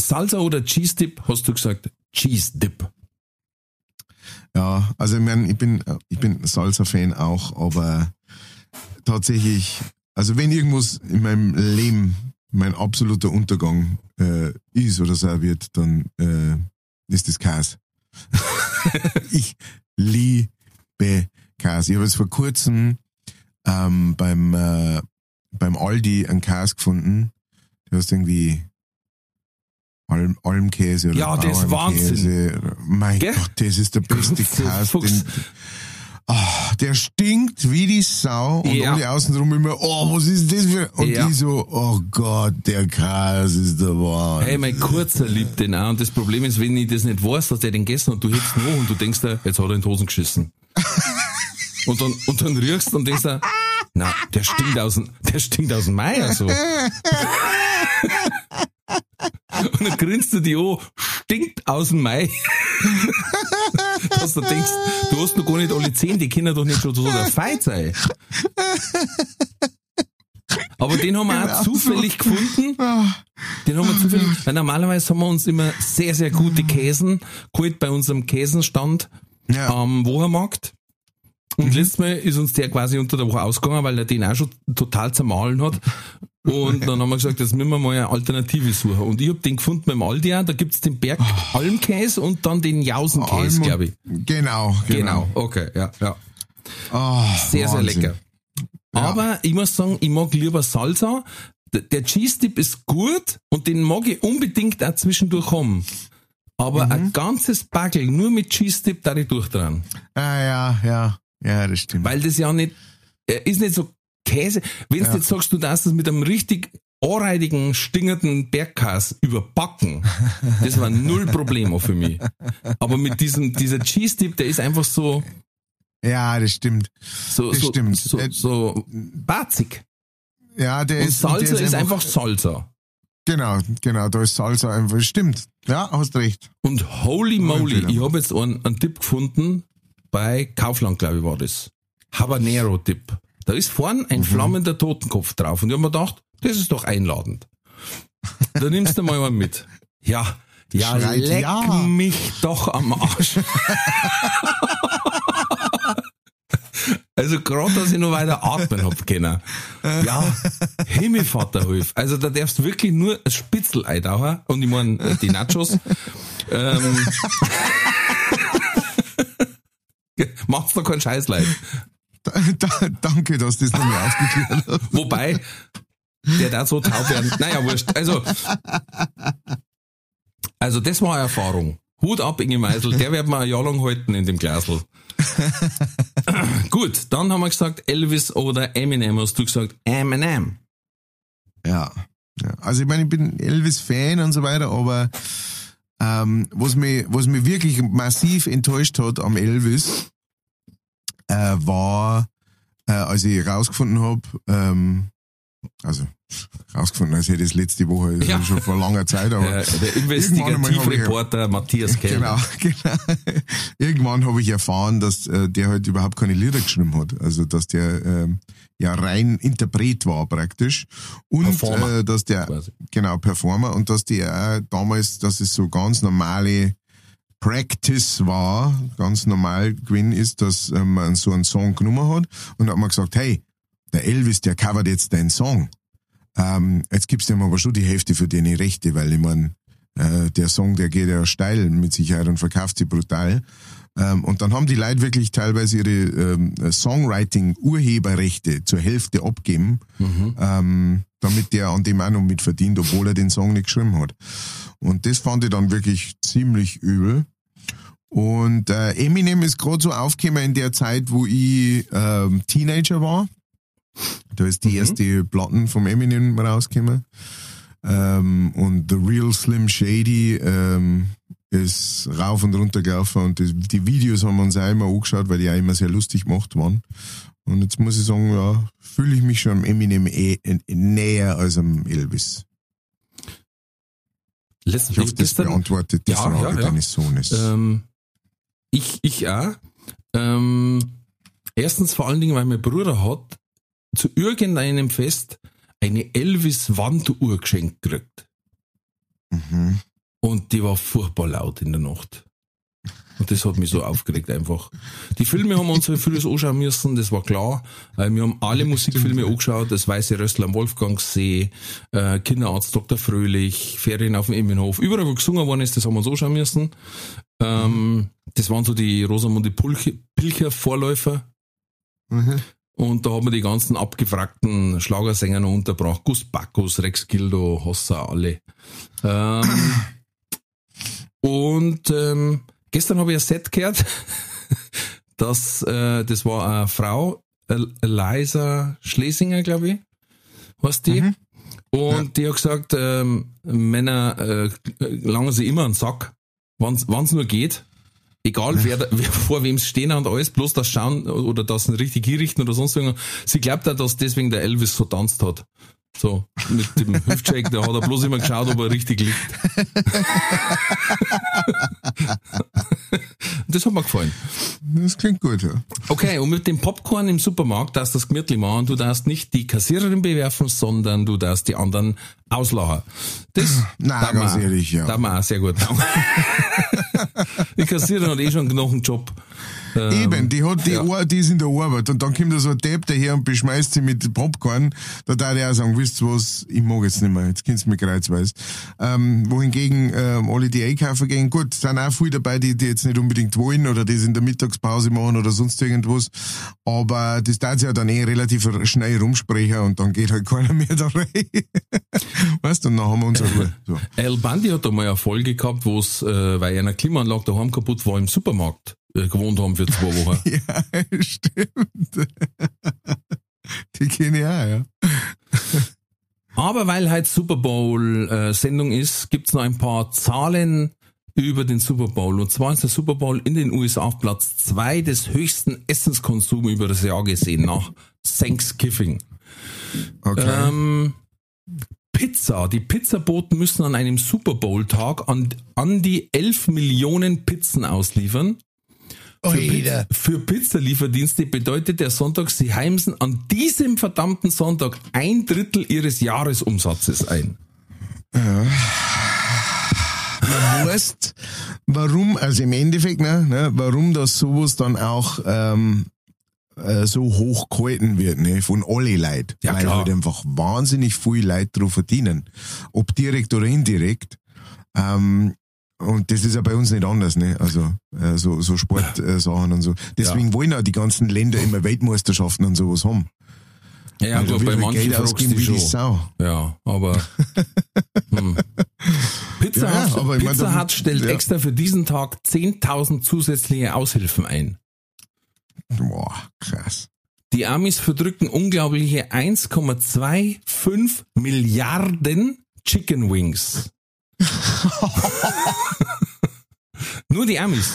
Salsa oder Cheese Dip, hast du gesagt? Cheese Dip. Ja, also ich meine, ich bin, ich bin Salsa-Fan auch, aber tatsächlich, also wenn irgendwas in meinem Leben mein absoluter Untergang äh, ist oder sein wird, dann äh, ist das Käse. ich liebe Käse. Ich habe jetzt vor kurzem ähm, beim, äh, beim Aldi einen Käse gefunden. Du hast irgendwie Alm, Almkäse oder Ja, das ist oder- Mein Gell? Gott, das ist der beste Käse. Den, Ah, der stinkt wie die Sau und Ja. alle außenrum immer, oh, was ist das für, und Ja. die so, oh Gott, der Käse ist der Wahnsinn. Hey, mein Kurzer liebt den auch. Und das Problem ist, wenn ich das nicht weiß, dass der den gegessen hat, du hebst ihn hoch und du denkst dir, jetzt hat er in die Hosen geschissen. Und dann, und dann riechst du und denkst dir, na, der stinkt aus dem, der stinkt aus dem Meier, so. Und dann grinst du die an, stinkt aus dem Mai. Dass du denkst, du hast noch gar nicht alle zehn, die Kinder doch nicht schon so der Feind sein. Aber den haben wir auch Genau zufällig gefunden. Ah, Den haben wir zufällig, weil normalerweise haben wir uns immer sehr, sehr gute Käsen geholt bei unserem Käsenstand Ja. am Wochenmarkt. Und letztes Mal ist uns der quasi unter der Woche ausgegangen, weil er den auch schon total zermahlen hat. Und dann haben wir gesagt, jetzt müssen wir mal eine Alternative suchen. Und ich hab den gefunden beim Aldi auch, da gibt's den Berg Almkäse und dann den Jausenkäse, glaube ich. Genau, genau. Genau, okay, ja, ja. Ah, Sehr, sehr Wahnsinn. lecker. Aber ich muss sagen, ich mag lieber Salsa. Der Cheese Dip ist gut und den mag ich unbedingt auch zwischendurch haben. Aber Mhm. ein ganzes Bagel nur mit Cheese Dip da ich durch dran. Ah, ja, ja, ja, das stimmt. Weil das ja nicht, ist nicht so Käse. Wenn du jetzt sagst, du darfst das mit einem richtig anreidigen, stingernden Bergkäse überbacken, das war null Problem für mich. Aber mit diesem, dieser Cheese Dip, der ist einfach so, ja, das stimmt. so, Das so, stimmt. so, Äh, so batzig. Ja, der Und ist, Salsa der ist einfach Salsa. Genau, genau, da ist Salsa einfach, stimmt. Ja, hast recht. Und holy moly, ich habe jetzt einen, einen Tipp gefunden, bei Kaufland, glaube ich, war das. Habanero-Tipp. Da ist vorn Mhm. ein flammender Totenkopf drauf. Und ich habe mir gedacht, das ist doch einladend. Da nimmst du mal einen mit. Ja, ja, Schreit leck ja. mich doch am Arsch. Also gerade, dass ich noch weiter atmen hab können. Ja, Himmelvater hilf. Also da darfst du wirklich nur ein Spitzel eintauchen und ich meine die Nachos. ähm, macht's doch keinen Scheiß leid. Da, da, danke, dass du das nochmal aufgeklärt hast. Wobei, der da so taub werden. Naja, wurscht. Also, also das war eine Erfahrung. Hut ab, Inge Meisel, der wird mal ein Jahr lang halten in dem Glasl. Gut, dann haben wir gesagt Elvis oder Eminem. Hast du gesagt Eminem? Ja. ja. Also ich meine, ich bin Elvis-Fan und so weiter, aber ähm, was, mich, was mich wirklich massiv enttäuscht hat am Elvis, äh, war, äh, als ich rausgefunden habe, ähm, also rausgefunden, als hätte ich das letzte Woche, ist Ja. schon vor langer Zeit, aber Äh, der Investigativreporter Matthias Kellner. Genau, genau. Irgendwann habe ich erfahren, dass äh, der halt überhaupt keine Lieder geschrieben hat. Also dass der ähm, ja rein Interpret war praktisch. Und Performer. äh, dass der Quasi. genau Performer und dass der damals, dass es so ganz normale Practice war, ganz normal gewesen ist, dass äh, man so einen Song genommen hat und hat man gesagt, hey, der Elvis, der covert jetzt deinen Song. Ähm, jetzt gibst du ihm aber schon die Hälfte für deine Rechte, weil ich mein, äh, der Song, der geht ja steil mit Sicherheit und verkauft sich brutal. Ähm, und dann haben die Leute wirklich teilweise ihre ähm, Songwriting-Urheberrechte zur Hälfte abgeben, ähm, damit der an dem auch noch mit verdient, obwohl er den Song nicht geschrieben hat. Und das fand ich dann wirklich ziemlich übel. Und äh, Eminem ist gerade so aufgekommen in der Zeit, wo ich ähm, Teenager war. Da ist die erste Platten vom Eminem rausgekommen. Ähm, und The Real Slim Shady ähm, ist rauf und runter gelaufen und die, die Videos haben wir uns auch immer angeschaut, weil die auch immer sehr lustig gemacht waren. Und jetzt muss ich sagen, ja, fühle ich mich schon am Eminem eh, eh, näher als am Elvis. Letzten Ich hoffe, das gestern- beantwortet die Ja, Frage ja, ja. deines Sohnes. Ähm, ich, ich auch. Ähm, erstens vor allen Dingen, weil mein Bruder hat zu irgendeinem Fest eine Elvis-Wanduhr geschenkt gekriegt. Mhm. Und die war furchtbar laut in der Nacht. Und das hat mich so aufgeregt einfach. Die Filme haben wir uns halt vieles anschauen müssen, das war klar. Äh, Wir haben alle Musikfilme angeschaut, das Weiße Rössler am Wolfgangsee, äh, Kinderarzt Dr. Fröhlich, Ferien auf dem Immenhof. Überall, wo gesungen worden ist, das haben wir uns anschauen müssen. Ähm, das waren so die Rosamunde Pilcher Vorläufer. Mhm. Und da haben wir die ganzen abgefragten Schlagersänger noch unterbracht. Gus Bacchus, Rex Gildo, Hossa, alle. Ähm, und ähm, gestern habe ich ein Set gehört. Das, äh, das war eine Frau, El- Eliza Schlesinger, glaube ich, heißt die. Und die hat gesagt, ähm, Männer äh, langen sie immer einen Sack, wann es nur geht. Egal wer, wer vor wem stehen und alles, bloß das schauen oder das richtig hinrichten oder sonst irgendwas. Sie glaubt auch, dass deswegen der Elvis so tanzt hat. So, mit dem Hüftshake, da hat er bloß immer geschaut, ob er richtig liegt. das hat mir gefallen. Das klingt gut, ja. Okay, und mit dem Popcorn im Supermarkt darfst du das gemütlich machen. Du darfst nicht die Kassiererin bewerfen, sondern du darfst die anderen auslachen. Das Na, ganz ehrlich, ja. man auch sehr gut die Kassiererin hat eh schon genug einen Job. Ähm, Eben, die hat die, ja. Ar- die ist in der Arbeit und dann kommt da so ein Depp daher und beschmeißt sie mit Popcorn. Da darf ich auch sagen, wisst ihr was, ich mag jetzt nicht mehr, jetzt kennst du mich kreuzweise. Ähm, wohingegen ähm, alle, die einkaufen gehen, gut, sind auch viele dabei, die, die jetzt nicht unbedingt wollen oder das in der Mittagspause machen oder sonst irgendwas. Aber das darf ja dann eh relativ schnell rumsprechen und dann geht halt keiner mehr da rein. weißt du, dann haben wir unsere Ruhe. So. El Bandi hat da mal eine Folge gehabt, wo es, äh, weil einer Klimaanlage daheim kaputt war, im Supermarkt äh, gewohnt haben für zwei Wochen. Ja, stimmt. Die kenne ich auch, ja. Aber weil halt Super Bowl äh, Sendung ist, gibt's noch ein paar Zahlen über den Super Bowl. Und zwar ist der Super Bowl in den USA auf Platz zwei des höchsten Essenskonsums über das Jahr gesehen, nach Thanksgiving. Okay. Ähm, Pizza. Die Pizzaboten müssen an einem Super Bowl-Tag an, an die 11 Millionen Pizzen ausliefern. Für, Piz für Pizzalieferdienste bedeutet der Sonntag, sie heimsen an diesem verdammten Sonntag ein Drittel ihres Jahresumsatzes ein. Weißt, warum, also im Endeffekt, ne, ne, warum das sowas dann auch ähm, äh, so hoch gehalten wird, ne, von alle Leuten. Ja, weil klar. halt einfach wahnsinnig viel Leute drauf verdienen. Ob direkt oder indirekt. Ähm, und das ist ja bei uns nicht anders, ne? Also äh, so, so Sportsachen äh, und so. Deswegen wollen auch die ganzen Länder immer Weltmeisterschaften und sowas haben. Ja, aber wird bei halt manchen Geld ausgeben wie die. Sau. Ja, aber hm. Pizza, Ja, Hut, Pizza da- Hut stellt ja. extra für diesen Tag 10.000 zusätzliche Aushilfen ein. Boah, krass. Die Amis verdrücken unglaubliche 1,25 Milliarden Chicken Wings. Nur die Amis.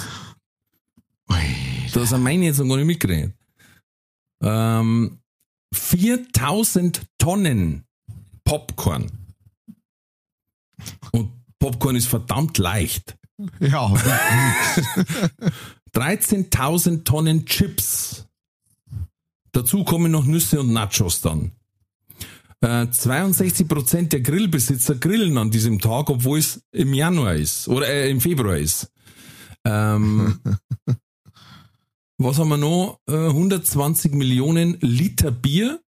Das haben meine jetzt noch gar nicht mitgerechnet. Ähm, 4000 Tonnen Popcorn. Und Popcorn ist verdammt leicht. Ja, 13.000 Tonnen Chips. Dazu kommen noch Nüsse und Nachos dann. Äh, 62% der Grillbesitzer grillen an diesem Tag, obwohl es im Januar ist oder äh, im Februar ist. Ähm, was haben wir noch? Äh, 120 Millionen Liter Bier.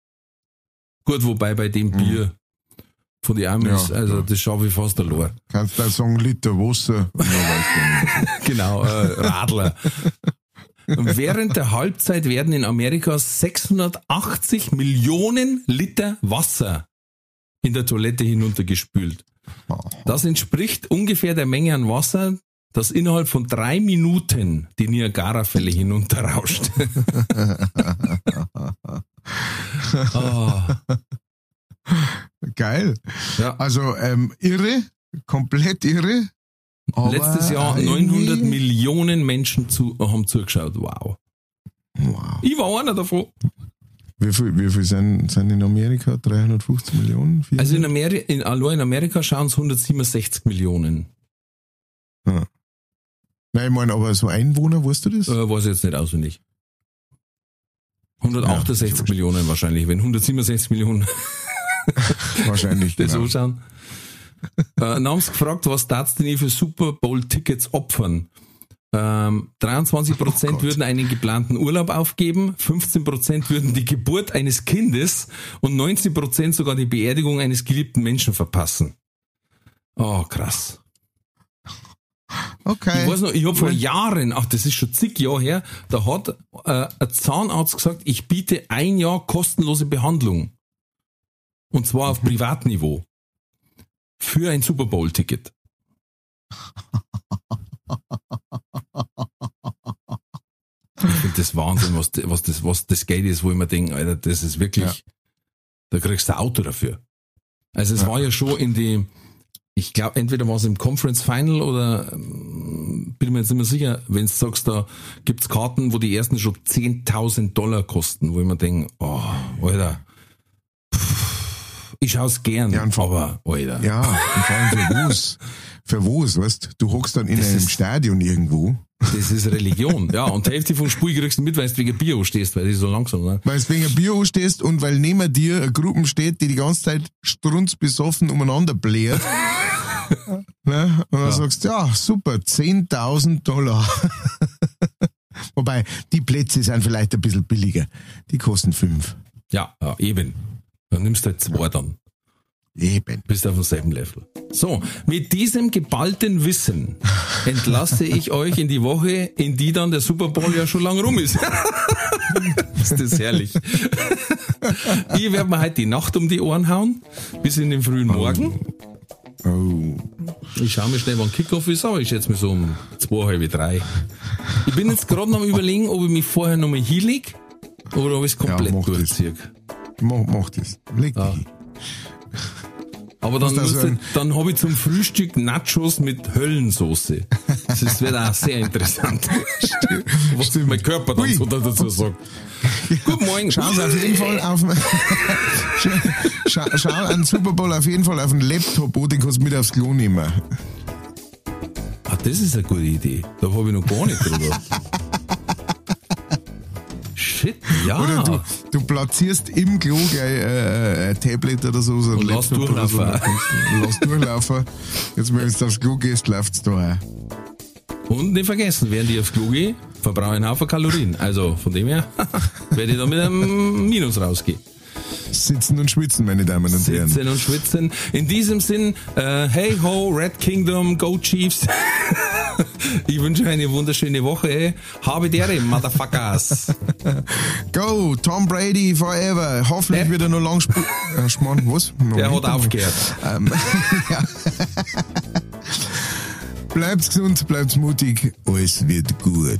Gut, wobei bei dem Bier von den Amis, Ja, also ja. das schaffe ich fast allein. Kannst du sagen, Liter Wasser? Genau, äh, Radler. Während der Halbzeit werden in Amerika 680 Millionen Liter Wasser in der Toilette hinuntergespült. Das entspricht ungefähr der Menge an Wasser, das innerhalb von drei Minuten die Niagara-Fälle hinunterrauscht. Ah, Geil. ja. Also ähm, irre, komplett irre. Letztes Jahr irgendwie- 900 Millionen Menschen zu, haben zugeschaut. Wow. Wow. Ich war einer davon. Wie viel, wie viel sind, sind in Amerika? 350 Millionen? Also in 400? Amerika, in, allein in Amerika schauen es 167 Millionen. Nein, ich meine, aber so Einwohner, weißt du das? Äh, weiß ich jetzt nicht auswendig. 168 Ja, Millionen wahrscheinlich, wenn 167 Millionen Wahrscheinlich. das genau. anschauen. äh, dann haben sie gefragt, was darfst du denn für Super Bowl-Tickets opfern? Ähm, 23 Prozent Oh Gott. würden einen geplanten Urlaub aufgeben, 15 Prozent würden die Geburt eines Kindes und 19 Prozent sogar die Beerdigung eines geliebten Menschen verpassen. Oh, krass. Okay. Ich weiß noch, ich habe vor Jahren, ach, das ist schon zig Jahre her, da hat äh, ein Zahnarzt gesagt, ich biete ein Jahr kostenlose Behandlung. Und zwar auf Privatniveau. Für ein Super Bowl-Ticket. Ich finde das Wahnsinn, was, was, das, was das Geld ist, wo ich mir denke, Alter, das ist wirklich, Ja. da kriegst du ein Auto dafür. Also es Ja. war ja schon in die, ich glaube, entweder war es im Conference Final oder ähm, bin mir jetzt nicht mehr sicher, wenn du sagst, da gibt's Karten, wo die ersten schon 10.000 Dollar kosten, wo ich mir denke, oh, Alter, pff, ich schaue gern, Ja, und vor- aber, Alter. Ja, und vor allem für was? Für was, weißt du? hockst dann in Das einem ist- Stadion irgendwo, Das ist Religion. Ja, und die Hälfte vom Spiel kriegst du mit, weil du wegen Bio stehst, weil die so langsam ne? weil du wegen Bier stehst und weil neben dir eine Gruppe steht, die die ganze Zeit strunzbesoffen umeinander bläht. ne? Und dann sagst du, ja, super, 10.000 Dollar. Wobei, die Plätze sind vielleicht ein bisschen billiger. Die kosten fünf. Ja, ja, eben. Dann nimmst du halt zwei dann. Eben. Bist auf demselben Level. So, mit diesem geballten Wissen entlasse ich euch in die Woche, in die dann der Super Bowl ja schon lang rum ist. ist das herrlich. Ich werde mir heute die Nacht um die Ohren hauen, bis in den frühen Morgen. Oh. Ich schaue mir schnell, wann Kickoff ist, aber ich schätze mir so um zwei, halb drei. Ich bin jetzt gerade noch am überlegen, ob ich mich vorher nochmal hinleg oder ob ich es komplett das. durchziehe. Mach, mach das. Leg Ja. dich hin. Aber dann, ein- dann habe ich zum Frühstück Nachos mit Höllensoße. Das wird auch sehr interessant. Was Stimmt. mein Körper dann Ui. so dazu sagt. Guten Morgen. Schau auf jeden Fall auf schau, schau einen Super Bowl auf jeden Fall auf den Laptop an, den kannst du mit aufs Klo nehmen. Ah, das ist eine gute Idee. Da habe ich noch gar nicht drüber. Shit, ja. Oder du, du platzierst im Klo gleich äh, ein Tablet oder so, so ein Und lass Laptop oder so. Lass durchlaufen. Jetzt, wenn du aufs Klo gehst, läuft's da auch. Und nicht vergessen, während ich aufs Klo gehe, verbrauche ich einen Haufen Kalorien. Also von dem her werde ich da mit einem Minus rausgehen. Sitzen und schwitzen, meine Damen und Herren. Sitzen und schwitzen. In diesem Sinn, äh, hey ho, Red Kingdom, go Chiefs. ich wünsche eine wunderschöne Woche. Habe dere, Motherfuckers. Go, Tom Brady forever. Hoffentlich Der- wird er noch lang spielen. Äh, Schmarrn, was? Der Moment hat aufgehört. Ähm, ja. Bleibt's gesund, bleibt's mutig, alles wird gut.